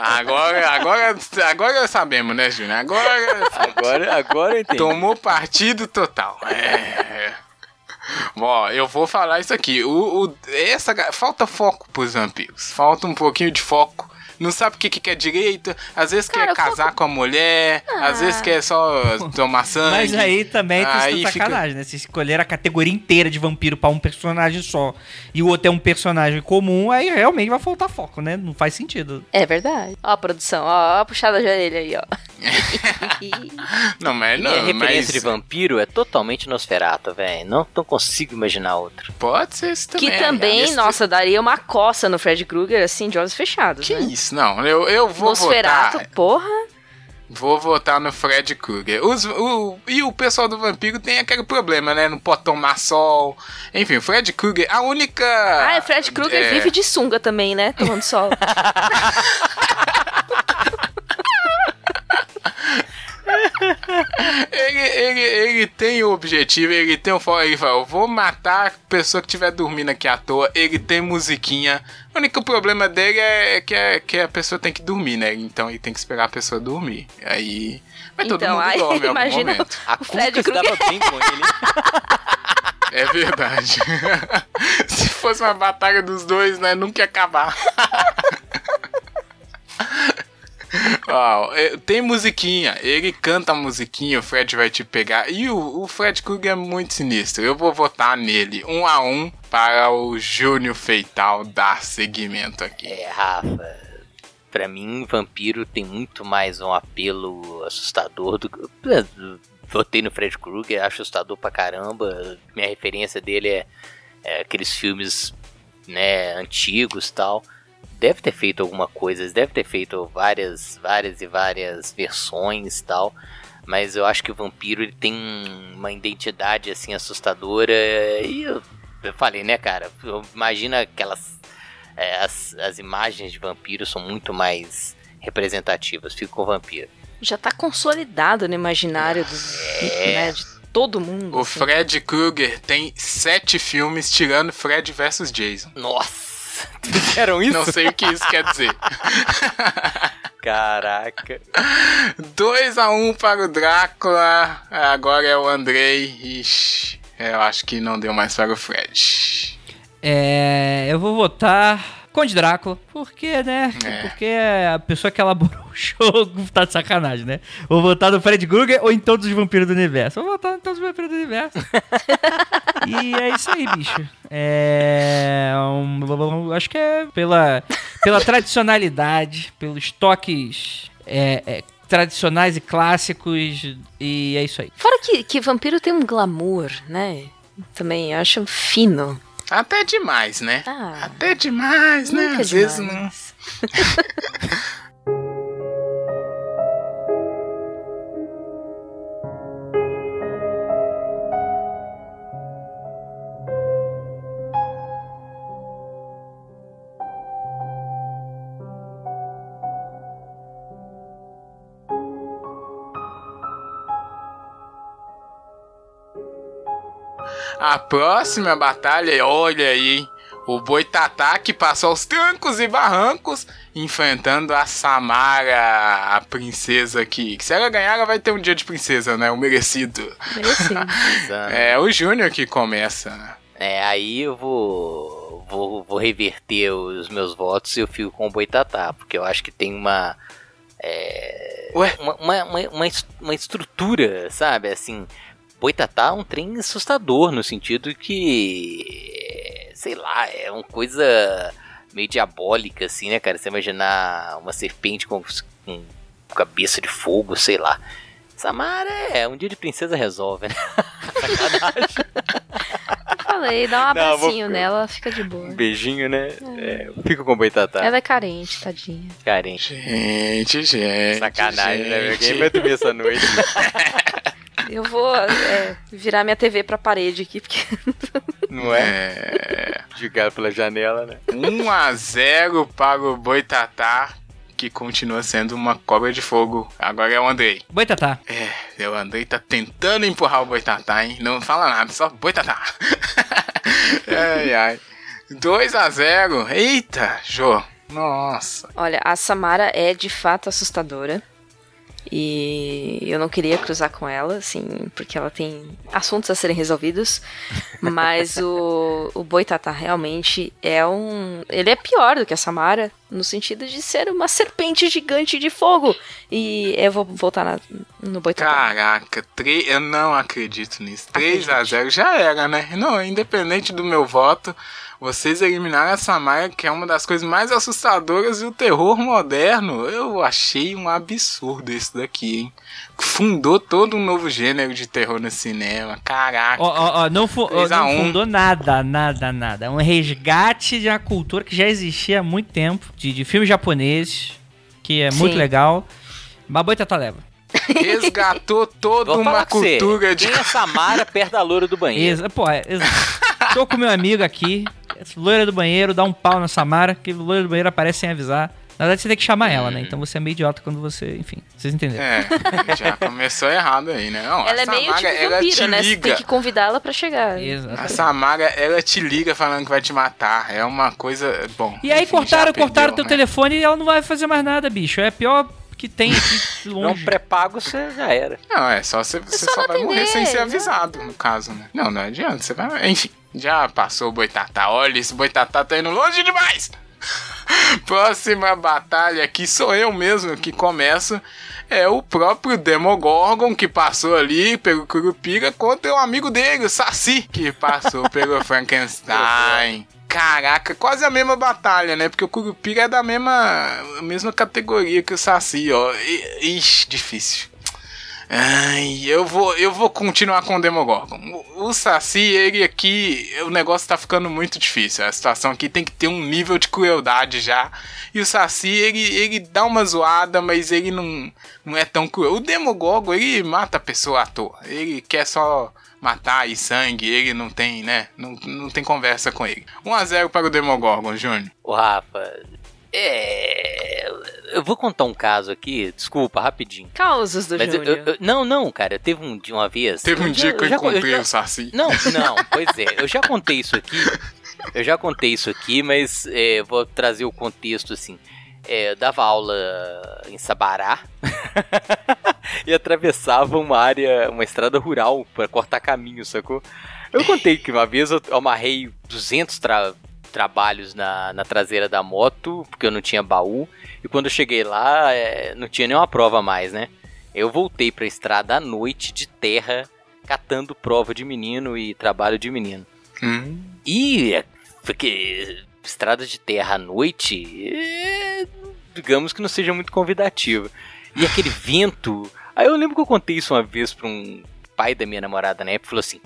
Agora, agora, agora sabemos, né, Júnior? Agora Agora, agora entendi. tomou partido total. É. Ó, eu vou falar isso aqui. O, o- essa, falta foco pros vampiros. Falta um pouquinho de foco. Não sabe o que, que quer direito. Às vezes Cara, quer casar com a mulher. Às vezes Ah. quer só tomar sangue. Mas aí também tem Aí sido fica- sacanagem, né? Se escolher a categoria inteira de vampiro pra um personagem só e o outro é um personagem comum, aí realmente vai faltar foco, né? Não faz sentido. É verdade. Ó, a produção, ó, ó a puxada de orelha aí, ó. Não, mas Minha não. referência mas de vampiro é totalmente Nosferatu, velho. Não, não consigo imaginar outro. Pode ser isso também. que também, Esse- nossa, daria uma coça no Fred Krueger, assim, de olhos fechados. Que né? isso? Não, eu, eu vou Nosferatu, votar. porra. Vou votar no Fred Krueger. Os- o, e o pessoal do vampiro tem aquele problema, né? Não pode tomar sol. Enfim, o Fred Krueger, a única. Ah, o Fred Krueger é, vive de sunga também, né? Tomando sol. Ele, ele, ele tem o objetivo, ele tem o foco. Ele fala: eu vou matar a pessoa que estiver dormindo aqui à toa. Ele tem musiquinha. O único problema dele é que, é que a pessoa tem que dormir, né? Então ele tem que esperar a pessoa dormir. Aí. Mas todo então, mundo aí dorme em algum imagina momento. A o Fred Cuca se dava bem com ele. É verdade. Se fosse uma batalha dos dois, né? Nunca ia acabar. É, tem musiquinha, ele canta a musiquinha, o Fred vai te pegar. E o, o Fred Krueger é muito sinistro. Eu vou votar nele, um a um, para o Júnior Feital dar seguimento aqui. É, Rafa. Pra mim, vampiro tem muito mais um apelo assustador do que. Votei no Fred Krueger, acho assustador pra caramba. Minha referência dele é, é aqueles filmes né, antigos tal. Deve ter feito alguma coisa, deve ter feito várias, várias e várias versões e tal. Mas eu acho que o vampiro ele tem uma identidade assim assustadora. E eu, eu falei, né, cara? Imagina aquelas é, as, as imagens de vampiro são muito mais representativas. Fico com vampiro. Já tá consolidado no imaginário do, né, de todo mundo. O assim. Fred Krueger tem sete filmes tirando Fred vs Jason. Nossa! Fizeram isso? Não sei o que isso quer dizer. Caraca. 2 a 1 para o Drácula. Agora é o Andrei. Ixi, eu acho que não deu mais para o Fred. É. Eu vou votar Conde Drácula. Porque, né? É. Porque a pessoa que elaborou o jogo tá de sacanagem, né? Vou votar no Fred Krueger ou em todos os vampiros do universo. Vou votar em todos os vampiros do universo. e é isso aí, bicho. É. um, acho que é pela, pela tradicionalidade, pelos toques. é, é, tradicionais e clássicos e é isso aí. Fora que, que vampiro tem um glamour, né? Também, eu acho fino. Até demais, né? Ah, Até demais, né? Às vezes não. A próxima batalha, olha aí, hein? O Boitatá que passou aos trancos e barrancos enfrentando a Samara, a princesa que, que se ela ganhar, ela vai ter um dia de princesa, né? O merecido. Merecido. é o Júnior que começa. né? É, aí eu vou, vou, vou reverter os meus votos e eu fico com o Boitatá, porque eu acho que tem uma. É, Ué? Uma, uma, uma, uma estrutura, sabe? Assim, Boitatá é um trem assustador no sentido que. Sei lá, é uma coisa meio diabólica, assim, né, cara? Você imaginar uma serpente com, com cabeça de fogo, sei lá. Samara é um dia de princesa resolve, né? Falei, dá um Não, vou- abracinho nela, fica de boa. Um beijinho, né? É, eu fico com o Boitatá. Ela é carente, tadinha. Carente. Gente, gente. Sacanagem, né? gente. Quem vai dormir essa noite? Eu vou é, virar minha TV pra parede aqui, porque Não é? É. Jogar pela janela, né? 1 a 0 para o Boitatá, que continua sendo uma cobra de fogo. Agora é o Andrei. Boitatá. É, o Andrei tá tentando empurrar o Boitatá, hein? Não fala nada, só Boitatá. ai, ai. 2 a 0 Eita, Jô. Nossa. Olha, a Samara é de fato assustadora. E eu não queria cruzar com ela, assim, porque ela tem assuntos a serem resolvidos. Mas o, o Boitatá realmente é um. Ele é pior do que a Samara, no sentido de ser uma serpente gigante de fogo. E eu vou voltar na- no Boitatá. Caraca, tre... eu não acredito nisso. 3 a 0 já era, né? Não, independente do meu voto, vocês eliminaram a Samara, que é uma das coisas mais assustadoras e o terror moderno. Eu achei um absurdo isso daqui, hein? Fundou todo um novo gênero de terror no cinema. Caraca. Ó, ó, ó, não, fu- ó, 3 a não 1. fundou nada, nada, nada. É um resgate de uma cultura que já existia há muito tempo, de, de filmes japoneses, que é muito Sim. legal. Mas Boitatá leva. Resgatou toda uma cultura de. Quem é Samara perto da loura do banheiro? Exa, pô, é, exa- Tô com meu amigo aqui, loira do banheiro, dá um pau na Samara, que loira do banheiro aparece sem avisar. Na verdade, você tem que chamar ela, né? Então você é meio idiota quando você. Enfim, vocês entenderam. É, já começou errado aí, né? Não, Ela a é meio Samara, tipo ela te vampiro, né? Você liga. tem que convidá-la pra chegar. A Exatamente. Samara, ela te liga falando que vai te matar. É uma coisa. Bom. E aí enfim, cortaram, cortaram perdeu, teu né? telefone e ela não vai fazer mais nada, bicho. É a pior que tem aqui Não longe. pré-pago, você já era. Não, é só você, você só só não vai morrer atender, sem ser né? avisado, no caso, né? Não, não adianta. Você vai. Enfim, já passou o Boitatá. Olha, esse Boitatá tá indo longe demais! Próxima batalha aqui sou eu mesmo que começo. É o próprio Demogorgon que passou ali pelo Curupira contra o amigo dele, o Saci, que passou pelo Frankenstein. Caraca, quase a mesma batalha, né? Porque o Curupira é da mesma, mesma categoria que o Saci, ó. Ixi, difícil. Ai, eu vou, eu vou continuar com o Demogorgon. O, o Saci, ele aqui, o negócio tá ficando muito difícil. A situação aqui tem que ter um nível de crueldade já. E o Saci, ele, ele dá uma zoada, mas ele não, não é tão cruel. O Demogorgon, ele mata a pessoa à toa. Ele quer só matar e sangue, ele não tem, né? Não, não tem conversa com ele. 1x0 para o Demogorgon, Júnior. Ô, Rafa, é. Eu vou contar um caso aqui, desculpa, rapidinho. Causos do Mas eu- eu- não, não, cara, teve um dia, uma vez. Teve um dia que eu já- encontrei já- o Saci. Não, não, pois é, eu já contei isso aqui. Eu já contei isso aqui, mas é, vou trazer o contexto assim. É, eu dava aula em Sabará e atravessava uma área, uma estrada rural para cortar caminho, sacou? Eu contei que uma vez eu amarrei 200 tra- trabalhos na, na traseira da moto, porque eu não tinha baú, e quando eu cheguei lá, é, não tinha nenhuma prova mais, né? Eu voltei pra estrada à noite de terra, catando prova de menino e trabalho de menino. Hum. E é, porque estrada de terra à noite, é, digamos que não seja muito convidativa. E aquele vento. Aí eu lembro que eu contei isso uma vez pra um pai da minha namorada na época, falou assim: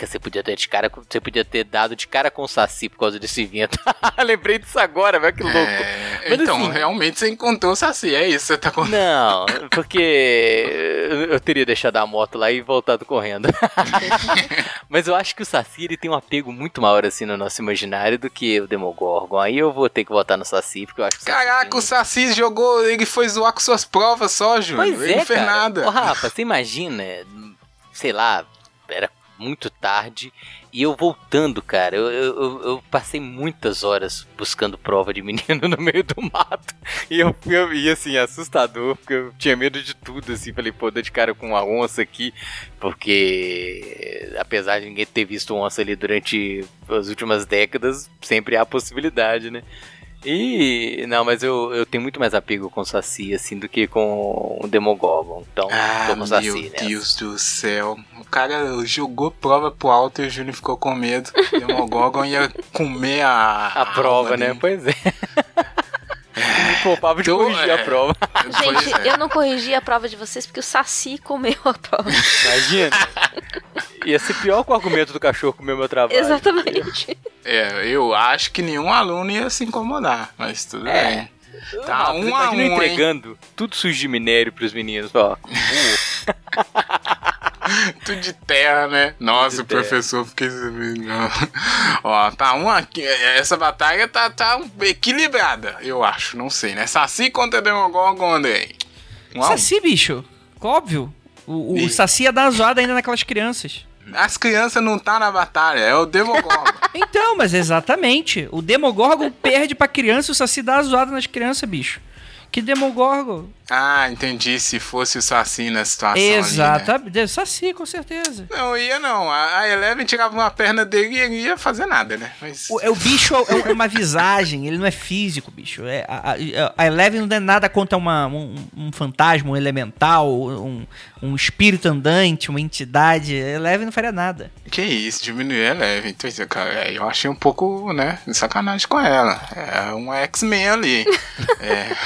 Caraca, você podia ter de cara, você podia ter dado de cara com o Saci por causa desse vento. Lembrei disso agora, velho, que louco. É, Mas então, assim- realmente você encontrou o Saci, é isso que você tá contando. Não, porque eu teria deixado a moto lá e voltado correndo. Mas eu acho que o Saci ele tem um apego muito maior assim no nosso imaginário do que o Demogorgon. Aí eu vou ter que votar no Saci, porque eu acho que o Saci Caraca, tem- o Saci jogou, ele foi zoar com suas provas só, Júnior. Pois ele é, não fez cara. nada. Ô, Rafa, você imagina, sei lá, muito tarde. E eu voltando, cara, eu, eu, eu, passei muitas horas buscando prova de menino no meio do mato. E eu fui, assim, assustador, porque eu tinha medo de tudo, assim. Falei, pô, dou de cara com uma onça aqui, porque apesar de ninguém ter visto onça ali durante as últimas décadas, sempre há possibilidade, né? E. Não, mas eu, eu tenho muito mais apego com o Saci, assim, do que com o Demogorgon. Então, ah, tô com o Saci, Meu Deus do céu. O cara jogou prova pro alto e o Júnior ficou com medo. O Demogorgon ia comer a. A prova, né? Pois é. Poupava de então, corrigir é. a prova. Gente, é. eu não corrigi a prova de vocês porque o Saci comeu a prova. Imagina. Ia ser pior com o argumento do cachorro comer meu trabalho. Exatamente. É, eu acho que nenhum aluno ia se incomodar, mas tudo é. bem. Tá ah, um a um, entregando hein? tudo sujo de minério pros meninos, ó. tudo de terra, né? Nossa, o professor fiquei Ó, tá um aqui. Essa batalha tá, tá equilibrada, eu acho. Não sei, né? Saci contra Demogorgon, Andrei. Um Saci, bicho. Óbvio. O, o Saci ia dar uma zoada ainda naquelas crianças. As crianças não tá na batalha, é o Demogorgon. então, mas exatamente. O Demogorgon perde pra criança e o Saci dá a zoada nas crianças, bicho. Que Demogorgon. Ah, entendi. Se fosse o Saci na situação. Exatamente. né? Saci, com certeza. Não, ia não. A Eleven tirava uma perna dele e ele ia fazer nada, né? Mas... O, é, o bicho é, é, uma visagem, ele não é físico, bicho. É, a, a, Eleven não é nada contra uma, um, um fantasma, um elemental, um, um espírito andante, uma entidade. A Eleven não faria nada. Que isso, diminuir a Eleven. Então, cara, eu achei um pouco, né, sacanagem com ela. É uma X-Men ali. é.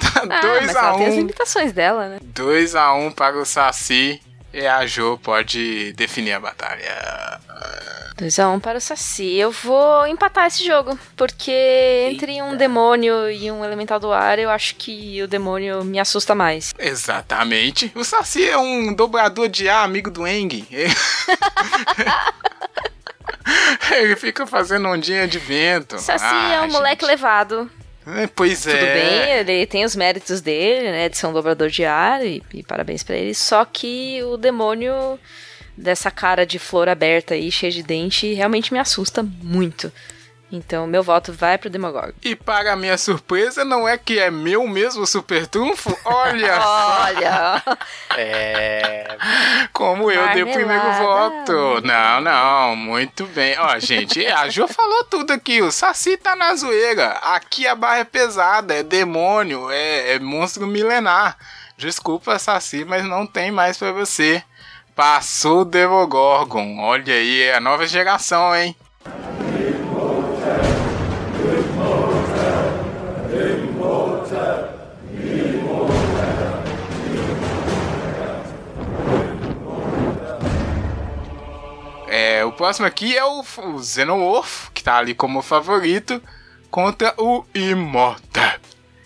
Tá 2x1. Ah, um, tem as limitações dela, né? 2x1 um para o Saci. E a Jo pode definir a batalha. 2x1 um para o Saci. Eu vou empatar esse jogo. Porque entre um demônio e um elemental do ar, eu acho que o demônio me assusta mais. Exatamente. O Saci é um dobrador de ar, amigo do Eng. Ele fica fazendo ondinha de vento. Saci ah, é um gente. moleque levado. É, pois é. Tudo bem, ele tem os méritos dele, né, de ser um dobrador de ar, e, e parabéns para ele. Só que o demônio dessa cara de flor aberta aí, cheia de dente, realmente me assusta muito. Então, meu voto vai pro Demogorgon. E para minha surpresa, não é que é meu mesmo super trunfo? Olha! Olha! é. Como eu dei o primeiro voto. Não, não, muito bem. Ó, gente, a Jo falou tudo aqui. O Saci tá na zoeira. Aqui a barra é pesada, é demônio, é, é monstro milenar. Desculpa, Saci, mas não tem mais para você. Passou o Demogorgon. Olha aí, é a nova geração, hein? É, o próximo aqui é o, o Xenomorph, que tá ali como favorito, contra o Imhotep.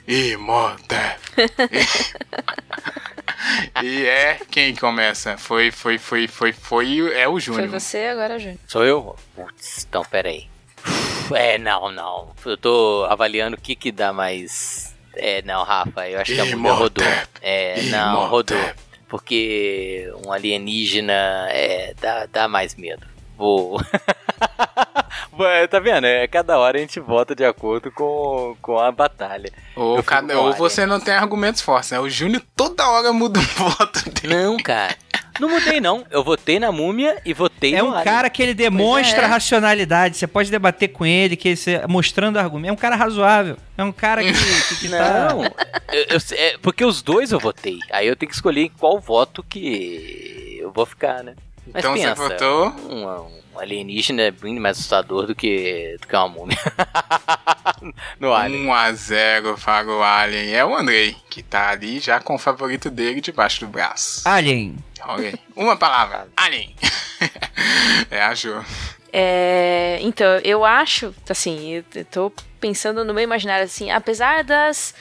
Imhotep. e é quem começa? Foi, foi, foi, foi, foi, é o Júnior. Foi você, agora é Júnior. Sou eu? Putz, então peraí. É, não, não. Eu tô avaliando o que que dá mais... É, não, Rafa, eu acho que a mulher rodou. É, não, rodou. Porque um alienígena é, dá, dá mais medo. Vou. tá vendo? É, cada hora a gente vota de acordo com, com a batalha. Ou, cada, ou você não tem argumentos fortes, né? O Júnior toda hora muda o voto dele. Não, cara. Não mudei, não. Eu votei na múmia e votei é no É um Alien. cara que ele demonstra é. racionalidade. Você pode debater com ele, que ele, mostrando argumento. É um cara razoável. É um cara que, que, que tá- Não. Eu, eu, é, porque os dois eu votei. Aí eu tenho que escolher qual voto que eu vou ficar, né? Mas então pensa, você votou? Um, um alienígena é bem mais assustador do que, do que uma múmia. no Alien. 1x0 para o Alien. É o Andrei, que tá ali já com o favorito dele debaixo do braço. Alien. Ok. Uma palavra. Alien. é a Jo. É, então, eu acho, assim, eu tô pensando no meu imaginário, assim, apesar das,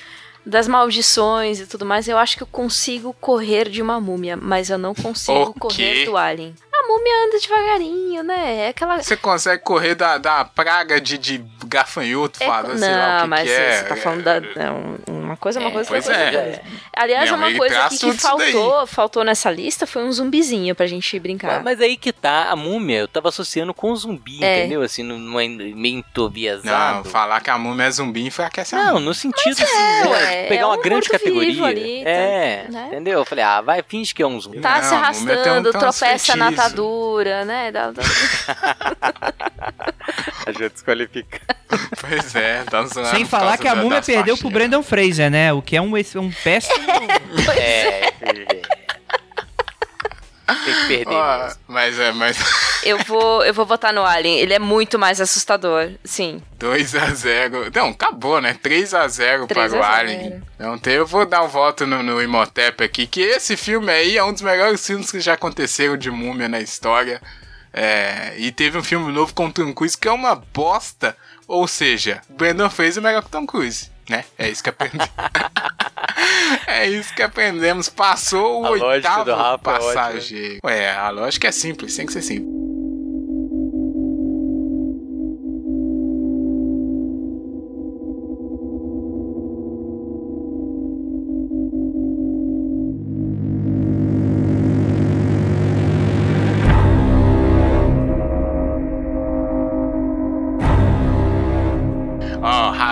das maldições e tudo mais, eu acho que eu consigo correr de uma múmia, mas eu não consigo correr do alien múmia anda devagarinho, né? É aquela. Você consegue correr da, da praga de, de gafanhoto, É, fala, não, sei lá o que mas que é. você tá falando da. é, um- uma coisa uma É, coisa, pois é. coisa. Aliás, Minha uma coisa que daí. faltou, faltou nessa lista foi um zumbizinho pra gente brincar. Mas aí que tá, a múmia eu tava associando com zumbi, É. entendeu? Assim, numa, meio Não, entoviazado. falar que a múmia é zumbi enfraquece a Não, múmia. no sentido assim, é, é pegar um uma grande categoria. ali, tá, é, né? entendeu? Eu falei, ah, vai, finge que é um zumbi. Tá Não, se a um- arrastando, tropeça na feitiços. Atadura, né? Dá- dá- A gente desqualifica. Pois é, tá zoando. Sem falar que a da- múmia perdeu pro. Brandon Fraser, né? O que é um, um péssimo. É, tem que perder mesmo. mas é, mas Eu vou, eu vou votar no Alien. Ele é muito mais assustador, sim. 2x0. Não, acabou, né? 3x0 para 3 a o 0. Alien. Então eu vou dar um voto no, no Imhotep aqui, que esse filme aí é um dos melhores filmes que já aconteceram de múmia na história. É, e teve um filme novo com o Tom Cruise que é uma bosta. Ou seja, Brandon Fraser é melhor que o Tom Cruise, né? É isso que aprendemos. é isso que aprendemos. Passou o A oitavo é passageiro. Ué, a lógica é simples, tem que ser simples.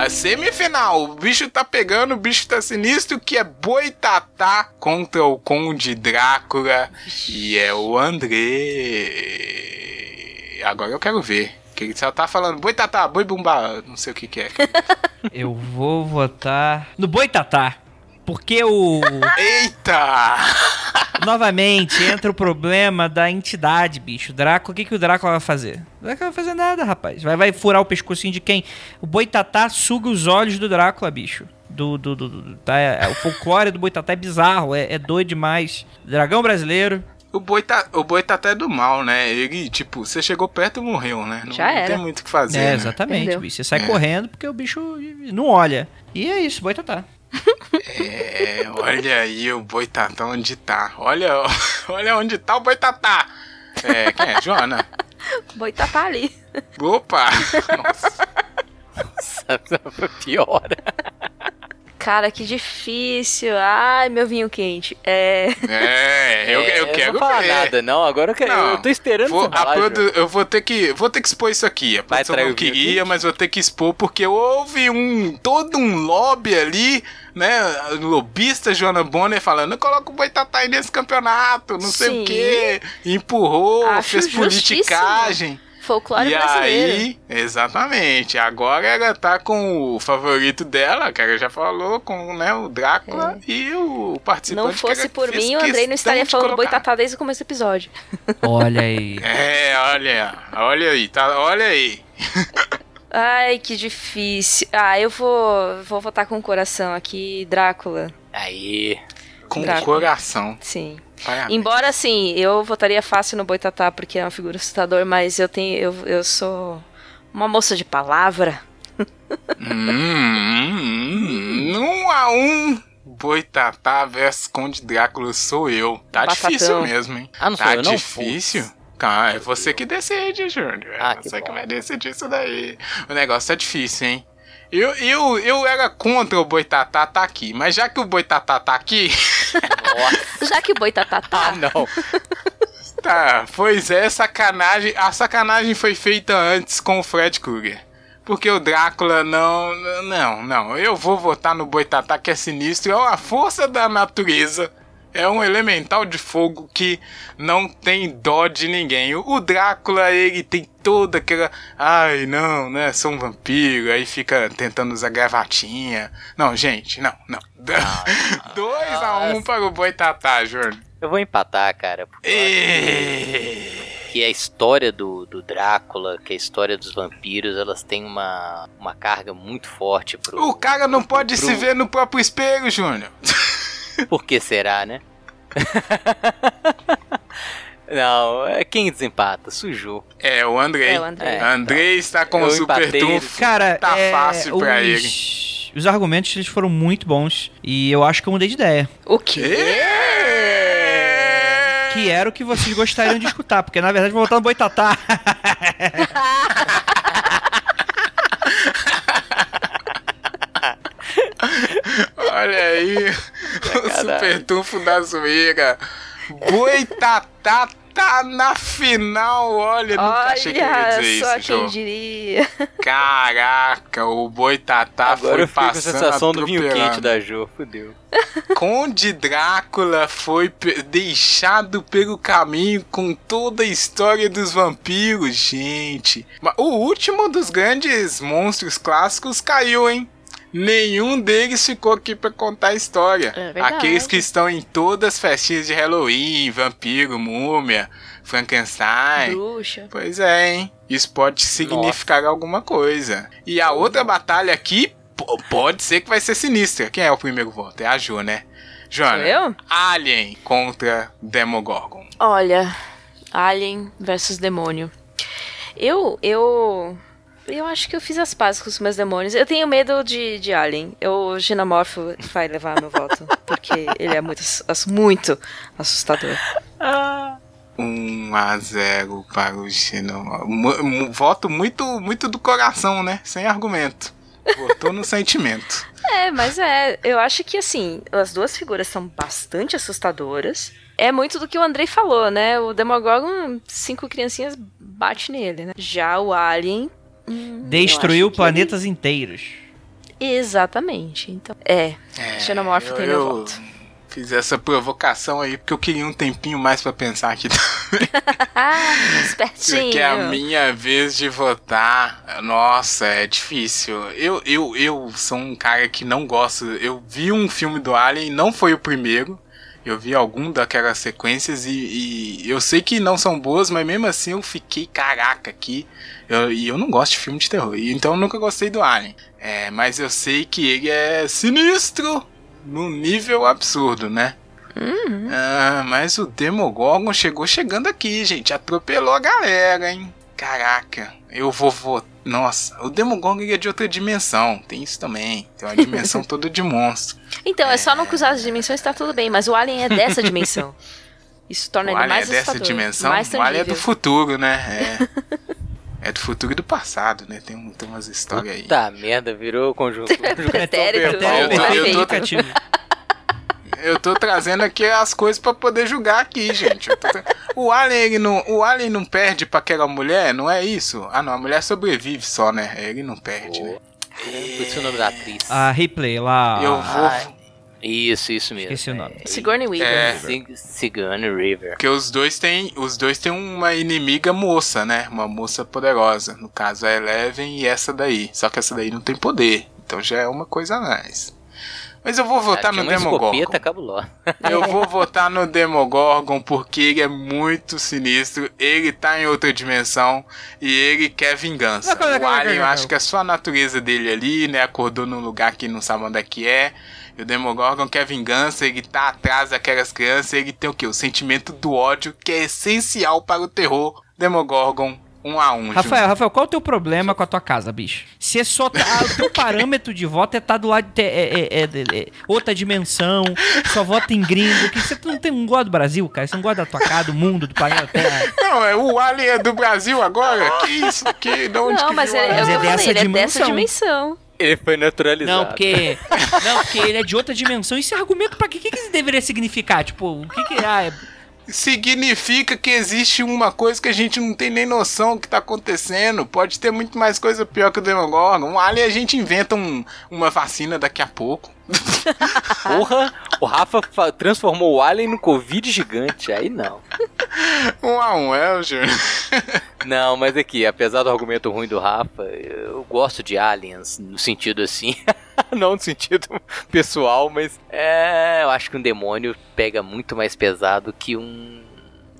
Semifinal. O bicho tá pegando, o bicho tá sinistro, que é Boitatá contra o Conde Drácula. E é o André. Agora eu quero ver. Que ele só tá falando Boitatá, boi bumbá, não sei o que que é. Eu vou votar no Boitatá. Porque o. Eita! Novamente entra o problema da entidade, bicho. Drácula, o que, que o Drácula vai fazer? O Drácula vai fazer nada, rapaz. Vai, vai furar o pescocinho de quem? O Boitatá suga os olhos do Drácula, bicho. Do, do, do, do- tá, é- o folclore do Boitatá é bizarro, é, é doido demais. Dragão brasileiro. O Boitatá, o Boitatá é do mal, né? Ele, tipo, você chegou perto e morreu, né? Não, Já não era. tem muito o que fazer. é, né? exatamente. Você sai É. correndo porque o bicho não olha. E é isso, Boitatá. É, olha aí o Boitatá onde tá. Olha, olha onde tá o Boitatá. É, quem é? Joana? Boitatá tá ali. Opa! Nossa. Piora. Cara, que difícil. Ai, meu vinho quente. É. É, eu, É, eu quero não vou falar ver. nada, não. Agora eu, quero, Não, eu tô esperando Vou, falar, produ- eu vou ter que vou ter que expor isso aqui. A Vai produção não queria, mas vou ter que expor porque houve um todo um lobby ali, né? Lobista Joana Bonner falando, coloca o Boitatá aí nesse campeonato, não sei Sim. o quê. Empurrou, Acho fez justíssimo. politicagem. Folclore e brasileiro. aí, exatamente. Agora ela tá com o favorito dela, que ela já falou, com né, o Drácula e o participante. Não fosse por mim, o Andrei não estaria de falando colocar. boitatá desde o começo do episódio. Olha aí. É, olha, olha aí, tá, olha aí. Ai, que difícil. Ah, eu vou, vou votar com o coração aqui, Drácula. Aí. Com Drácula. o coração. Sim. Parabéns. Embora, assim, eu votaria fácil no Boitatá, porque é uma figura assustadora, mas eu tenho. Eu, eu sou uma moça de palavra. Hum, hum, um a um. Boitatá versus Conde Drácula sou eu. Tá Batatão. difícil mesmo, hein? Ah, não sou tá eu, não? difícil. Cara, é você que decide, Júnior. É Ah, que você que bom. vai decidir isso daí. O negócio tá difícil, hein? Eu, eu, eu era contra o Boitatá tá aqui, mas já que o Boitatá tá aqui, Já que o Boitatá tá. Ah, não. Tá, pois é, sacanagem. A sacanagem foi feita antes com o Fred Krueger. Porque o Drácula não. Não, não. Eu vou votar no Boitatá que é sinistro. É uma força da natureza. É um elemental de fogo que não tem dó de ninguém. O Drácula, ele tem toda aquela. Ai, não, né? Sou um vampiro. Aí fica tentando usar gravatinha. Não, gente, não, não. 2 a 1 um para o Boitatá, Júnior. Eu vou empatar, cara. Acho que a história do, do Drácula, que a história dos vampiros, elas têm uma, uma carga muito forte pro. O cara não pode pro- se ver no próprio espelho, Júnior. Por que será, né? Não, é quem desempata? Sujou. É, o Andrei. É, o Andrei. É. Andrei está com Eu o super trunfo. Cara, tá é, fácil pra ele. os, os argumentos eles foram muito bons e eu acho que eu mudei de ideia. O quê? Que era o que vocês gostariam de escutar, porque na verdade vou voltar no Boitatá. Olha aí, o super tufo da zoeira. Boitatá tá na final, olha, nunca achei que eu ia dizer só isso, quem diria. Caraca, o Boitatá Agora foi eu fico com a passando sensação do vinho quente da Jo, fudeu. Conde Drácula foi pe- deixado pelo caminho com toda a história dos vampiros, gente. Mas o último dos grandes monstros clássicos caiu, hein? Nenhum deles ficou aqui pra contar a história. É. Aqueles que estão em todas as festinhas de Halloween, vampiro, múmia, Frankenstein. Bruxa. Pois é, hein? Isso pode significar alguma coisa. E a outra batalha aqui pode ser que vai ser sinistra. Quem é o primeiro voto? É a Jo, né? Joana. Sou eu? Alien contra Demogorgon. Olha, Alien versus demônio. Eu, eu, eu acho que eu fiz as pazes com os meus demônios. Eu tenho medo de, de Alien. Eu, o Xenomorfo vai levar meu voto, porque ele é muito, muito assustador. 1 a 0 para o mu- Voto muito, muito do coração, né? Sem argumento. Votou no sentimento. É, mas é, eu acho que assim, as duas figuras são bastante assustadoras. É muito do que o Andrei falou, né? O Demogorgon, cinco criancinhas bate nele, né? Já o Alien. Hum, Destruiu planetas inteiros. ele- Exatamente. Então, é. É, Xenomorfo eu- tem meu eu voto. Fiz essa provocação aí porque eu queria um tempinho mais pra pensar aqui também. Espertinho. Porque é a minha vez de votar. Nossa, é difícil. Eu, eu, eu sou um cara que não gosto. Eu vi um filme do Alien, não foi o primeiro. Eu vi algum daquelas sequências e, e eu sei que não são boas, mas mesmo assim eu fiquei caraca aqui. Eu- e eu não gosto de filme de terror, então eu nunca gostei do Alien. É, mas eu sei que ele é sinistro num nível absurdo, né? Ah, mas o Demogorgon chegou chegando aqui, gente. Atropelou a galera, hein? Caraca, eu vou votar. Nossa, o Demogorgon é de outra dimensão. Tem isso também. Tem uma dimensão toda de monstro. Então, é só não cruzar as dimensões, tá tudo bem. Mas o Alien é dessa dimensão. Isso torna o ele Alien é mais dessa dimensão. Mais o Alien é do tangível. futuro, né? É. é do futuro e do passado, né? Tem, um- tem umas histórias aí. Tá, merda, virou conjunto. Pretérito. Eu- tô- trazendo aqui as coisas pra poder julgar aqui, gente. Tra- O Alien, ele não, o Alien não perde pra aquela mulher, não é isso? Ah, não, a mulher sobrevive só, né? Ele não perde, né? Esqueci o nome da atriz. A replay lá. Eu vou. Ai. Isso, isso mesmo. Esqueci o nome. Sigourney Weaver. É. Sig- Sigourney River. Porque os dois têm, os dois têm uma inimiga moça, né? Uma moça poderosa. No caso a Eleven e essa daí. Só que essa daí não tem poder. Então já é uma coisa a mais. Mas eu vou votar no Demogorgon. escopeta cabulosa. Eu vou votar no Demogorgon porque ele é muito sinistro. Ele tá em outra dimensão e ele quer vingança. Não, calma, O calma, Alien, eu acho que é só a natureza dele ali, né? Acordou num lugar que não sabe onde é que é. E o Demogorgon quer vingança, ele tá atrás daquelas crianças, ele tem o quê? O sentimento do ódio, que é essencial para o terror. Demogorgon, um a um. Rafael, Rafael, qual é o teu problema com a tua casa, bicho? Se é só. Ah, o teu parâmetro de voto é estar do lado de. É, é- é- é- é outra dimensão, só vota em gringo. Que você não tem um gosto do Brasil, cara. Você não gosta da tua casa, do mundo, do planeta Terra. Não, é o Alien é do Brasil agora? Que isso? Que, de onde Não, que mas ele, é o Mas que é eu falei, dessa ele é dessa dimensão. dimensão. Ele foi naturalizado. Não, porque. Não, porque ele é de outra dimensão. Esse argumento, pra quê? O que, que isso deveria significar? Tipo, o que que. Ah, é. Significa que existe uma coisa que a gente não tem nem noção que tá acontecendo. Pode ter muito mais coisa pior que o Demogorgon. Um alien a gente inventa um- uma vacina daqui a pouco. Porra, o Rafa fa- transformou o Alien no Covid gigante. Aí não. Um a um, é, Júnior. Não, mas aqui, apesar do argumento ruim do Rafa, eu gosto de aliens no sentido assim. não no sentido pessoal, mas é, eu acho que um demônio pega muito mais pesado que um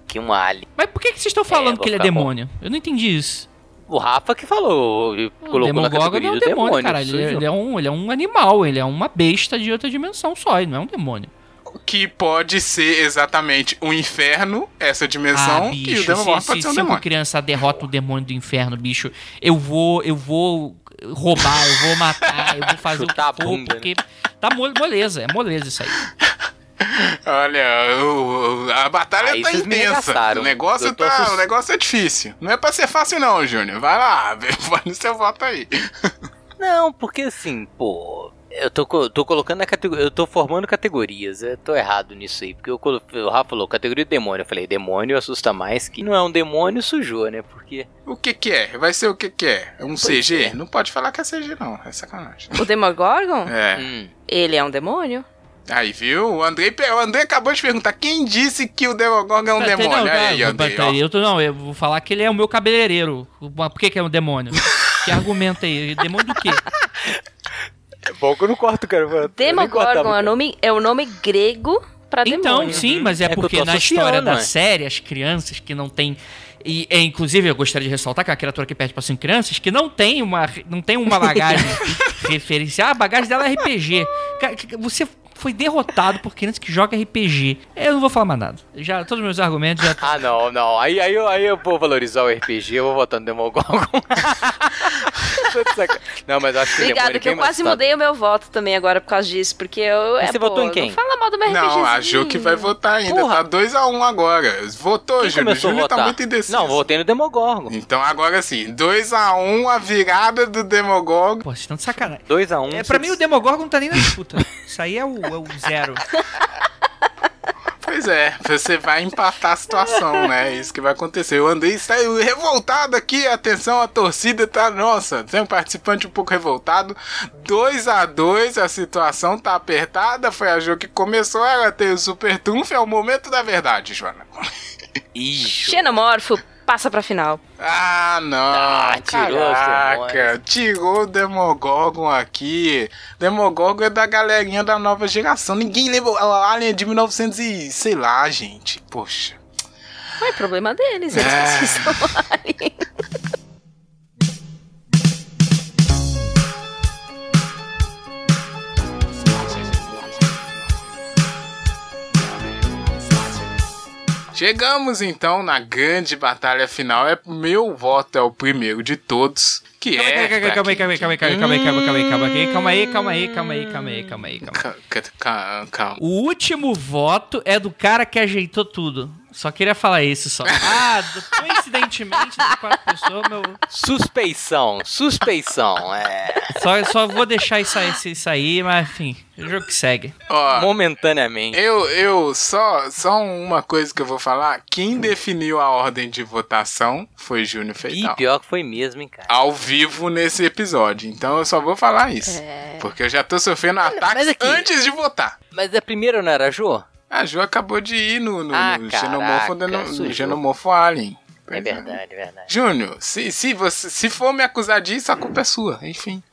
que um alien. Mas por que, que vocês estão falando vou que ele é bom. demônio? Eu não entendi isso. O Rafa que falou, colocou na categoria não é um do demônio, demônio. cara. Ele, eu. ele é um, ele é um animal, ele é uma besta de outra dimensão só, ele não é um demônio. Que pode ser exatamente o inferno, essa dimensão, ah, e o bicho, Demogorgon se, pode se, ser um se uma demônio. criança derrota o demônio do inferno, bicho, eu vou, eu vou roubar, eu vou matar, eu vou fazer Chutar o que for, né? porque tá mo- moleza, é moleza isso aí. Olha, o, a batalha Aí tá intensa. O negócio, tá, assust- o negócio é difícil. Não é pra ser fácil, não, Júnior. Vai lá, vai no seu voto aí. Não, porque assim, pô. Eu tô, tô colocando na categoria. Eu tô formando categorias. Eu tô errado nisso aí. Porque eu colo- o Rafa falou categoria demônio. Eu falei, demônio assusta mais. Que não é um demônio, sujou, né? Porque. O que que é? Vai ser o que que é? É um CG? é. Não pode falar que é CG, não. É sacanagem. O Demogorgon, É. Hum. ele é um demônio? Aí, viu? O Andrei, o Andrei acabou de perguntar quem disse que o Demogorgon é um Não, demônio. não, aí, não, Andrei, ó. eu tô, não, eu vou falar que ele é o meu cabeleireiro. Por que, que é um demônio? que argumenta aí? Demônio do quê? É bom que eu não corto, cara. Demogorgon é o nome, é o nome grego pra Então, demônio. sim, mas é, É porque na história da é. série, as crianças que não têm. E, é, inclusive, eu gostaria de ressaltar que é uma criatura que perde para cinco crianças que não tem uma, não tem uma bagagem referencial. Ah, a bagagem dela é RPG. Você foi derrotado por crianças que jogam RPG. Eu não vou falar mais nada. Já, todos os meus argumentos já. Ah, não, não. Aí, aí, eu, aí eu vou valorizar o RPG, eu vou votar no Demogorgon. Não, mas eu acho que o Obrigada, demônio que eu quase assustado. mudei o meu voto também agora por causa disso, porque eu... Mas é, você pô, votou em quem? Não fala mal do meu Não, a. Ju que vai votar ainda. Porra. Tá 2x1 agora. Votou, Quem a Júnior tá votar? muito indeciso. Não, votei no Demogorgon. Então agora sim, 2x1 a virada do Demogorgon. Pô, vocês estão de sacanagem. 2x1. É, pra mim, o Demogorgon não tá nem na disputa. Isso aí é o, é o zero. Pois é, você vai empatar a situação, né? É isso que vai acontecer. O Andrei saiu revoltado aqui, atenção, a torcida tá, nossa, tem um participante um pouco revoltado. 2 a 2 a situação tá apertada, foi a Jo que começou, ela tem o super trunfo, é o momento da verdade, Joana. Ixi. Xenomorfo passa pra final. Ah, não, Ah, tirou caraca, tirou o Demogorgon aqui. Demogorgon é da galerinha da nova geração. Ninguém lembra, o Alien é de 1900 e sei lá, gente. Poxa. Não é problema deles, eles É. precisam ali. Chegamos então na grande batalha final. É meu voto é o primeiro de todos, que é Calma aí, calma aí, calma aí, calma aí, calma aí, calma aí, calma aí, calma aí, calma aí, calma aí, calma aí, calma aí, calma aí. Ca- ca- ca- Calma. O último voto é do cara que ajeitou tudo. Só queria falar isso só. Ah, coincidentemente, das quatro pessoas, meu. Suspeição, suspeição. É. Só, só vou deixar isso aí, isso aí, mas enfim, o jogo que segue. Ó, Momentaneamente. eu, eu só, só uma coisa que eu vou falar. Quem definiu a ordem de votação foi Júnior Feital. pior que foi mesmo, hein, cara. Ao vivo nesse episódio. Então eu só vou falar isso. É. Porque eu já tô sofrendo ataques aqui- antes de votar. Mas a primeira não era a Jô? A Ju acabou de ir no, no, Ah, no Xenomorfo, no. Xenomorfo Alien. É verdade, é verdade. Júnior, se, se, você, se for me acusar disso, a culpa é sua. Enfim.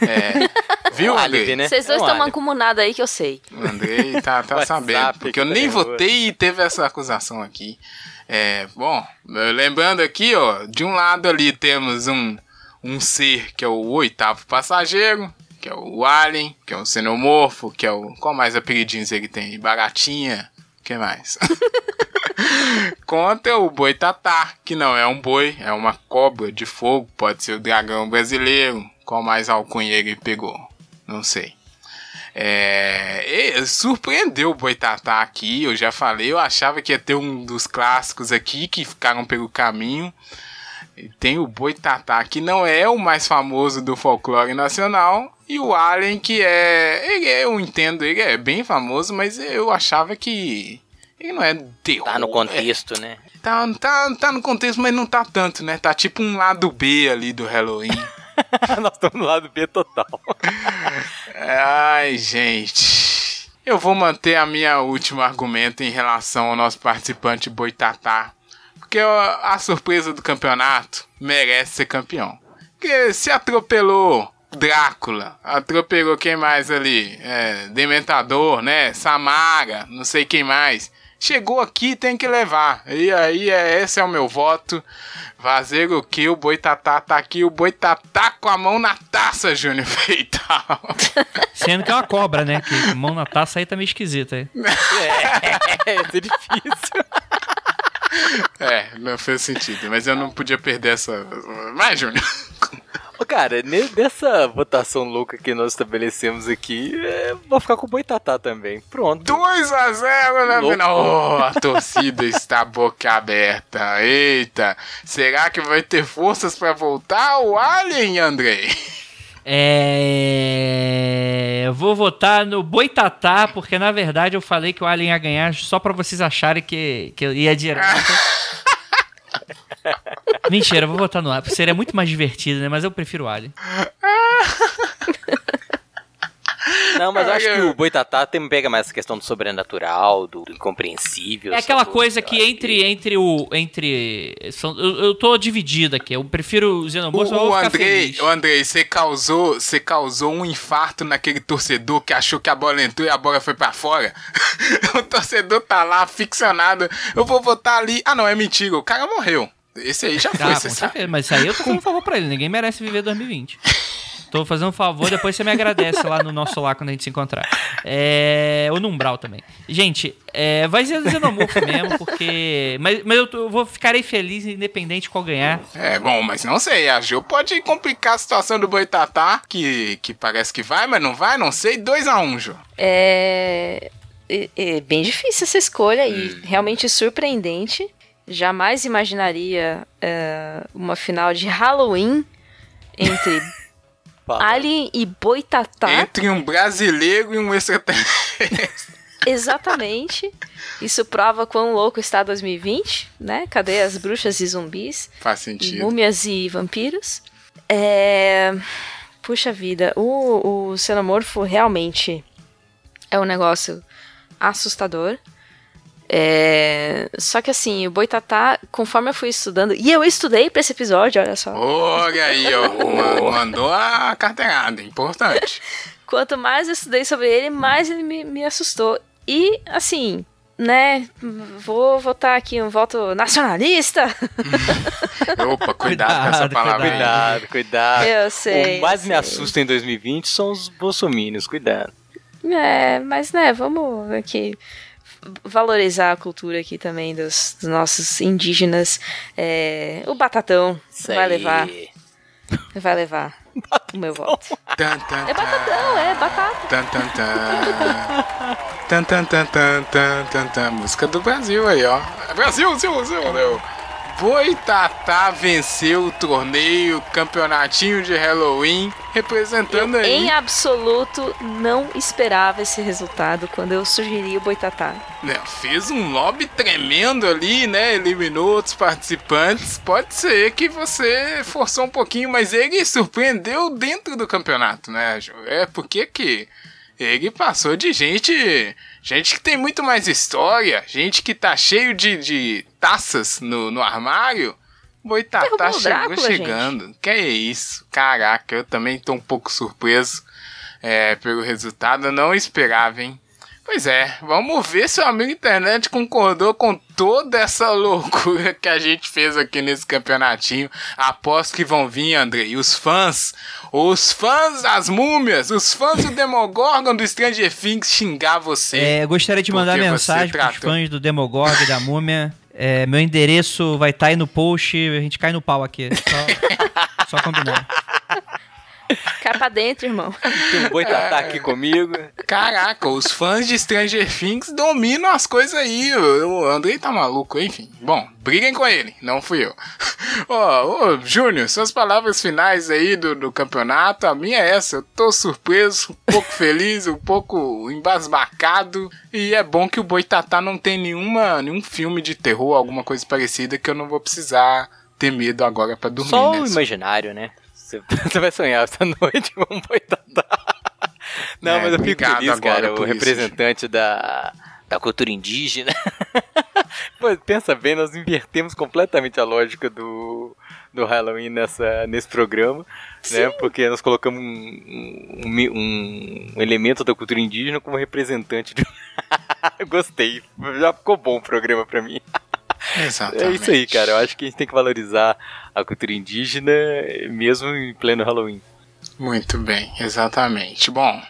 É, viu, Um Andrei? álibi, né? Vocês dois É um estão mancomunados aí que eu sei. Andrei tá, tá sabendo. Porque eu nem tá nervoso. votei e teve essa acusação aqui. É, bom, lembrando aqui, ó, de um lado ali temos um, um ser que é o oitavo passageiro, que é o Alien, que é o Xenomorfo, que é o. Qual mais apelidinhos ele tem? Baratinha. O que mais? Contra o Boitatá, que não é um boi, é uma cobra de fogo, pode ser o dragão brasileiro. Qual mais alcunha ele pegou? Não sei. É, e surpreendeu o Boitatá aqui, eu já falei, eu achava que ia ter um dos clássicos aqui que ficaram pelo caminho. E Tem o Boitatá, que não é o mais famoso do folclore nacional, e o Alien, que é. Ele, é- eu entendo, ele é bem famoso, mas eu achava que. Ele não é terror. Tá no é- contexto, né? tá, tá, tá no contexto, mas não tá tanto, né? Tá tipo um lado B ali do Halloween. Nós estamos no lado B total. Ai, gente. Eu vou manter a minha último argumento em relação ao nosso participante Boitatá. Porque a surpresa do campeonato merece ser campeão. Porque se atropelou Drácula, atropelou quem mais ali? É, Dementador, né? Samara, não sei quem mais. Chegou aqui, tem que levar. E aí, é, esse é o meu voto. Fazer o que? O Boitatá tá aqui. O Boitatá com a mão na taça, Júnior Feital. Sendo que é uma cobra, né? Que mão na taça aí tá meio esquisita aí. É, é difícil. É, não fez sentido. Mas eu não podia perder essa. Vai, Júnior. Cara, nessa votação louca que nós estabelecemos aqui, é, vou ficar com o Boitatá também. Pronto. 2 a 0 né, final. Oh, a torcida está boca aberta. Eita, será que vai ter forças para voltar o Alien, Andrei? É. Eu vou votar no Boitatá, porque na verdade eu falei que o Alien ia ganhar só pra vocês acharem que, que eu ia direto. Mentira, eu vou votar no Alien. Seria muito mais divertido, né? Mas eu prefiro o Alien. Não, mas eu acho que o Boitatá tem, pega mais essa questão do sobrenatural, do, do incompreensível. É aquela coisa que entre, que... entre o. Entre. São, eu, eu tô dividido aqui. Eu prefiro o Xenomorph. O, o Andrei, o Andrei, você causou, você causou um infarto naquele torcedor que achou que a bola entrou e a bola foi para fora. o torcedor tá lá, ficcionado. Eu vou votar ali. Ah, não, é mentira. O cara morreu. Esse aí já foi, ah, você sabe. Mas isso aí eu tô fazendo um favor pra ele. Ninguém merece viver 2020. Tô fazendo um favor, depois você me agradece lá no nosso lá quando a gente se encontrar. É, ou no Umbral também. Gente, é, vai ser do Xenomorfo mesmo, porque. Mas, mas eu, eu, vou ficarei feliz, independente de qual ganhar. É, bom, mas não sei. A Gil pode complicar a situação do Boitatá, que, que parece que vai, mas não vai, não sei. 2x1, um, Gil. É. É, é bem difícil essa escolha hum. e realmente surpreendente. Jamais imaginaria uh, uma final de Halloween entre Alien e Boitatá. Entre um brasileiro e um extraterrestre. Exatamente. Isso prova quão louco está 2020, né? Cadê as bruxas e zumbis? Faz sentido. E múmias e vampiros. É... Puxa vida, o, o xenomorfo realmente é um negócio assustador. É... Só que assim, o Boitatá, conforme eu fui estudando, e eu estudei para esse episódio, olha só. Olha aí, ó, mandou a carteirada, importante. Quanto mais eu estudei sobre ele, mais ele me, me assustou. E, assim, né, vou votar aqui um voto nacionalista. Opa, cuidado, cuidado, com essa palavra. Cuidado, cuidado. Eu sei. O mais sei. me assusta em 2020 são os bolsomínios, cuidado. É, mas né, vamos aqui valorizar a cultura aqui também dos, dos nossos indígenas. É, o Batatão Isso vai levar. Vai levar o meu voto. Tan, tan, é batatão, é batata. Tan, tan, tan. tan, tan, tan, tan, tan, tan. Música do Brasil aí, ó. Brasil, Brasil, Brasil, meu. Boitatá venceu o torneio, campeonatinho de Halloween, representando eu, aí. Em absoluto, não esperava esse resultado quando eu sugeri o Boitatá. Né, fez um lobby tremendo ali, né? Eliminou outros participantes. Pode ser que você forçou um pouquinho, mas ele surpreendeu dentro do campeonato, né? É porque que ele passou de gente. Gente que tem muito mais história, gente que tá cheio de, de taças no, no armário. Boitatá tá chegou Drácula, chegando. Gente. Que é isso? Caraca, eu também tô um pouco surpreso é, pelo resultado. Eu não esperava, hein? Pois é, vamos ver se o amigo internet concordou com toda essa loucura que a gente fez aqui nesse campeonatinho. Aposto que vão vir, André, os fãs, os fãs das múmias, os fãs do Demogorgon do Stranger Things xingar você. É, gostaria de mandar mensagem para os fãs do Demogorgon e da múmia. É, meu endereço vai estar tá aí no post, a gente cai no pau aqui. Só, só combinar. Cai pra dentro, irmão. Tem um boitatá aqui comigo. Caraca, os fãs de Stranger Things dominam as coisas aí. O Andrei tá maluco, enfim. Bom, briguem com ele, não fui eu. Ó, oh, oh, Júnior, suas palavras finais aí do, do campeonato. A minha é essa. Eu tô surpreso, um pouco feliz, um pouco embasbacado. E é bom que o Boitatá não tem nenhuma, nenhum filme de terror, alguma coisa parecida, que eu não vou precisar ter medo agora para dormir. Só né? o imaginário, né? Você vai sonhar essa noite um boitatá. Não, é, mas eu fico feliz, cara, o representante da, da cultura indígena. Pô, pensa bem, nós invertemos completamente a lógica do, do Halloween nessa, nesse programa, né? Porque nós colocamos um, um, um, elemento da cultura indígena como representante de. Gostei, já ficou bom o programa pra mim. Exatamente. É isso aí, cara. Eu acho que a gente tem que valorizar a cultura indígena mesmo em pleno Halloween. Muito bem, exatamente. Bom,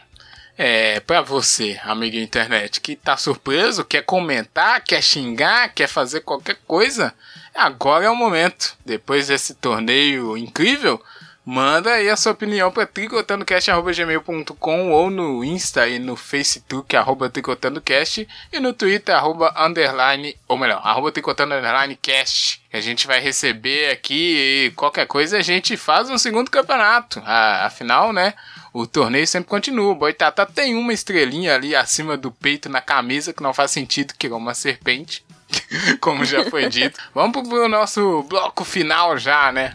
é, para você, amigo internet, que tá surpreso, quer comentar, quer xingar, quer fazer qualquer coisa, agora é o momento. Depois desse torneio incrível, Manda aí a sua opinião para tricotandocast.gmail.com ou no Insta e no Facebook, arroba tricotandocast e no Twitter, arroba underline, ou melhor, arroba tricotando underline cast. A gente vai receber aqui e qualquer coisa a gente faz um segundo campeonato. Afinal, né, o torneio sempre continua. O Boitata tem uma estrelinha ali acima do peito na camisa, que não faz sentido, que é uma serpente. Como já foi dito. Vamos pro nosso bloco final já, né?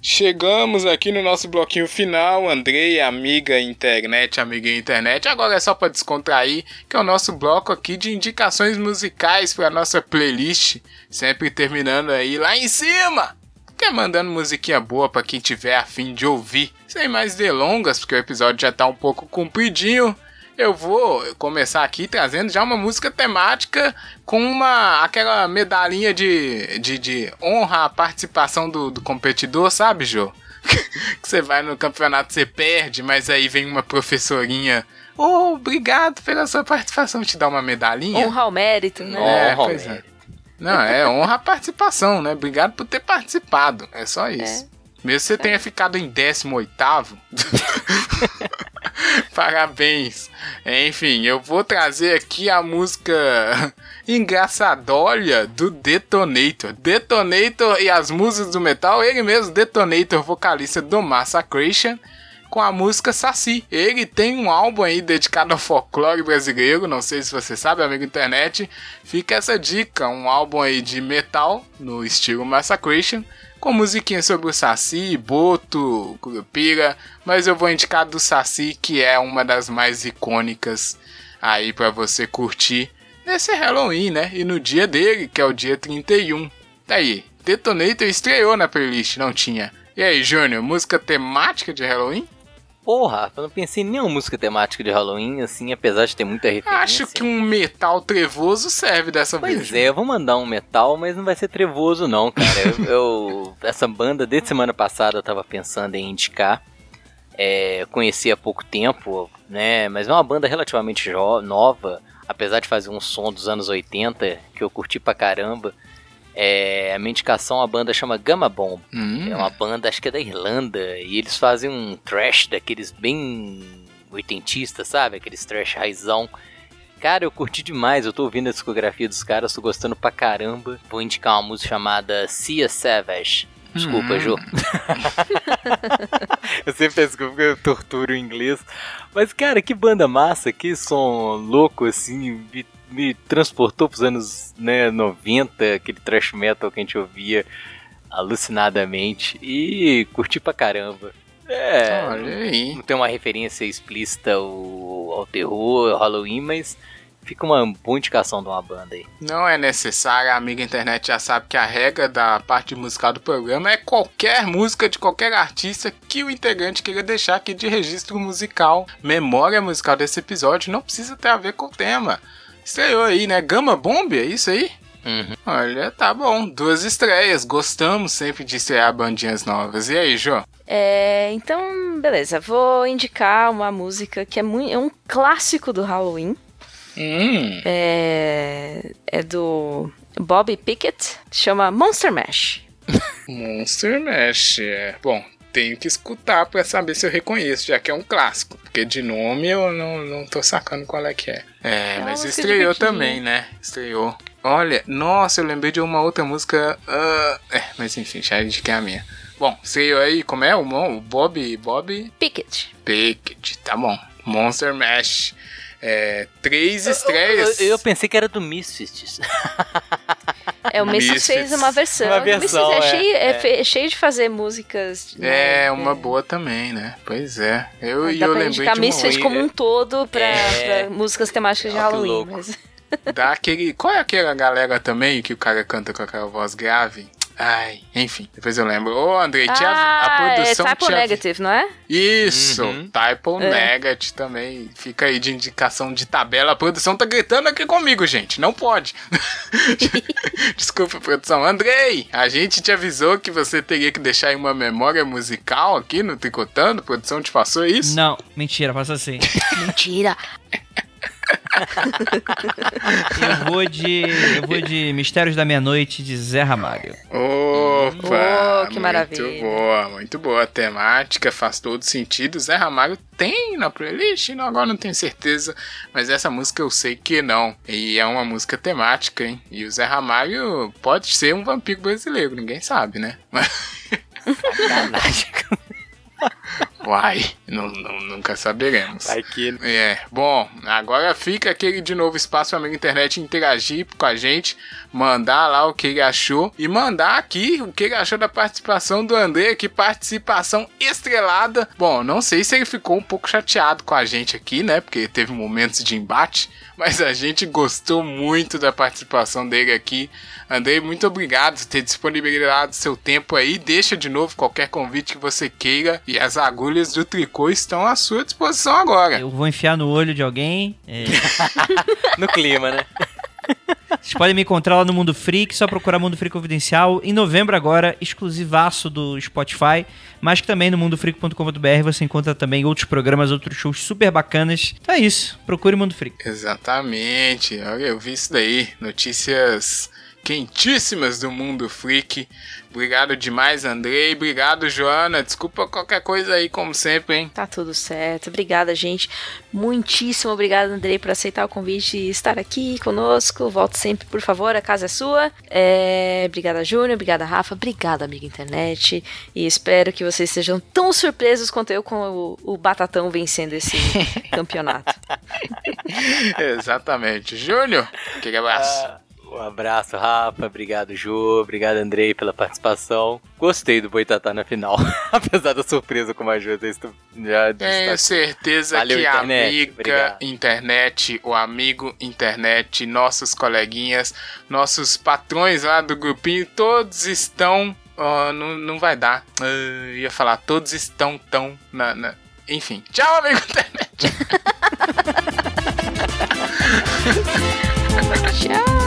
Chegamos aqui no nosso bloquinho final, Andrei, amiga internet, amiga internet. Agora é só para descontrair, que é o nosso bloco aqui de indicações musicais para nossa playlist, sempre terminando aí lá em cima. Quer mandando musiquinha boa para quem tiver afim de ouvir. Sem mais delongas, porque o episódio já tá um pouco compridinho eu vou começar aqui trazendo já uma música temática com uma aquela medalhinha de, de, de honra à participação do, do competidor, sabe, Jô? que você vai no campeonato, você perde, mas aí vem uma professorinha. Oh, obrigado pela sua participação. Te dá uma medalhinha. Honra ao mérito, né? É, honra pois é. Não, é honra a participação, né? Obrigado por ter participado. É só isso. É. Mesmo você é. tenha ficado em 18 Parabéns. Enfim, eu vou trazer aqui a música engraçadolha do Detonator. Detonator e as músicas do metal, ele mesmo, Detonator, vocalista do Massacration, com a música Saci. Ele tem um álbum aí dedicado ao folclore brasileiro, não sei se você sabe, amigo internet. Fica essa dica, um álbum aí de metal no estilo Massacration com musiquinha sobre o Saci, Boto, Curupira, mas eu vou indicar do Saci, que é uma das mais icônicas aí para você curtir nesse Halloween, né? E no dia dele, que é o dia 31. Daí, tá Detonator estreou na playlist, não tinha. E aí, Júnior, música temática de Halloween? Porra, eu não pensei em nenhuma música temática de Halloween, assim, apesar de ter muita referência. Acho que um metal trevoso serve dessa pois vez. Pois é, eu vou mandar um metal, mas não vai ser trevoso não, cara. eu, eu, essa banda, desde semana passada, eu tava pensando em indicar. É, conheci há pouco tempo, né, mas é uma banda relativamente nova, apesar de fazer um som dos anos 80, que eu curti pra caramba. É, a minha indicação, a banda chama Gamma Bomb. Hum. É uma banda, acho que é da Irlanda. E eles fazem um trash daqueles bem oitentistas, sabe? Aqueles trash raizão. Cara, eu curti demais. Eu tô ouvindo a discografia dos caras, tô gostando pra caramba. Vou indicar uma música chamada Cia Savage. Desculpa, hum. Jô. eu sempre penso que eu torturo o inglês. Mas, cara, que banda massa, que som louco, assim, me transportou pros anos né, 90, aquele thrash metal que a gente ouvia alucinadamente e curti pra caramba. É, aí. não tem uma referência explícita ao, ao terror, ao Halloween, mas fica uma boa indicação de uma banda aí. Não é necessário, a amiga internet já sabe que a regra da parte musical do programa é qualquer música de qualquer artista que o integrante queira deixar aqui de registro musical, memória musical desse episódio, não precisa ter a ver com o tema. Estreou aí, né? Gama Bomb, é isso aí? Uhum. Olha, tá bom. Duas estreias. Gostamos sempre de estrear bandinhas novas. E aí, Jô? É, então, beleza. Vou indicar uma música que é, muito, é um clássico do Halloween. Hum. É, é do Bobby Pickett. Chama Monster Mash. Monster Mash, é. Bom, tenho que escutar para saber se eu reconheço, já que é um clássico. Porque de nome eu não, não tô sacando qual é que é. É, é mas estreou também, né? Estreou. Olha, nossa, eu lembrei de uma outra música. Uh, é, mas enfim, já indiquei a minha. Bom, estreou aí, como é o, o Bob? Bob? Pickett. Pickett, tá bom. Monster Mash. É, três estreias. Eu, eu, eu, pensei que era do Misfits. É, o Misfits fez uma versão. Uma versão é, é, cheio, é, é, cheio de fazer músicas. Né, é, uma boa também, né? Pois é. Eu, Dá e eu pra lembrei de Misfits como um todo pra, é. pra músicas temáticas de Halloween. Mas... Dá aquele... Qual é aquela galera também que o cara canta com aquela voz grave? Ai, enfim, depois eu lembro. Ô, Andrei, tinha ah, a, produção. É typo negative, não é? Isso, uhum. typo é. negative também. Fica aí de indicação de tabela. A produção tá gritando aqui comigo, gente. Não pode. Desculpa, produção. Andrei, a gente te avisou que você teria que deixar aí uma memória musical aqui no Tricotando. A produção te passou isso? Não, mentira, passa assim. mentira. Eu vou de. Eu vou de Mistérios da Meia-Noite de Zé Ramalho. Opa! Oh, que maravilha. Muito boa, muito boa. A temática faz todo sentido. Zé Ramalho tem na playlist? Não, agora não tenho certeza. Mas essa música eu sei que não. E é uma música temática, hein? E o Zé Ramalho pode ser um vampiro brasileiro, ninguém sabe, né? Sacanagem. Uai, não, não, nunca saberemos. Vai que... É, bom, agora fica aquele de novo espaço para a internet interagir com a gente, mandar lá o que ele achou e mandar aqui o que ele achou da participação do André, que participação estrelada. Bom, não sei se ele ficou um pouco chateado com a gente aqui, né? Porque teve momentos de embate, mas a gente gostou muito da participação dele aqui. Andrei, muito obrigado por ter disponibilizado seu tempo aí. Deixa de novo qualquer convite que você queira. E as agulhas do tricô estão à sua disposição agora. Eu vou enfiar no olho de alguém. É... no clima, né? Vocês podem me encontrar lá no Mundo Freak, só procurar Mundo Freak Confidencial. Em novembro agora, exclusivaço do Spotify, mas que também no mundofreak.com.br você encontra também outros programas, outros shows super bacanas. Então é isso, procure Mundo Freak. Exatamente, olha, eu vi isso daí, notícias quentíssimas do mundo freak. Obrigado demais, Andrei. Obrigado, Joana. Desculpa qualquer coisa aí, como sempre, hein? Tá tudo certo. Obrigada, gente. Muitíssimo obrigado, Andrei, por aceitar o convite e estar aqui conosco. Volte sempre, por favor. A casa é sua. É... Obrigada, Júnior. Obrigada, Rafa. Obrigada, amiga internet. E espero que vocês sejam tão surpresos quanto eu com o, o Batatão vencendo esse campeonato. Exatamente. Júnior, aquele abraço. Uh... Um abraço, Rafa. Obrigado, Ju. Obrigado, Andrei, pela participação. Gostei do Boitatá na final. Apesar da surpresa com a Ju, Tenho é, tá? certeza Valeu, que a amiga Obrigado. internet, o amigo internet, nossos coleguinhas, nossos patrões lá do grupinho, todos estão. Não, não vai dar. Ah, ia falar, todos estão tão. Na, na... Enfim. Tchau, amigo internet! Tchau!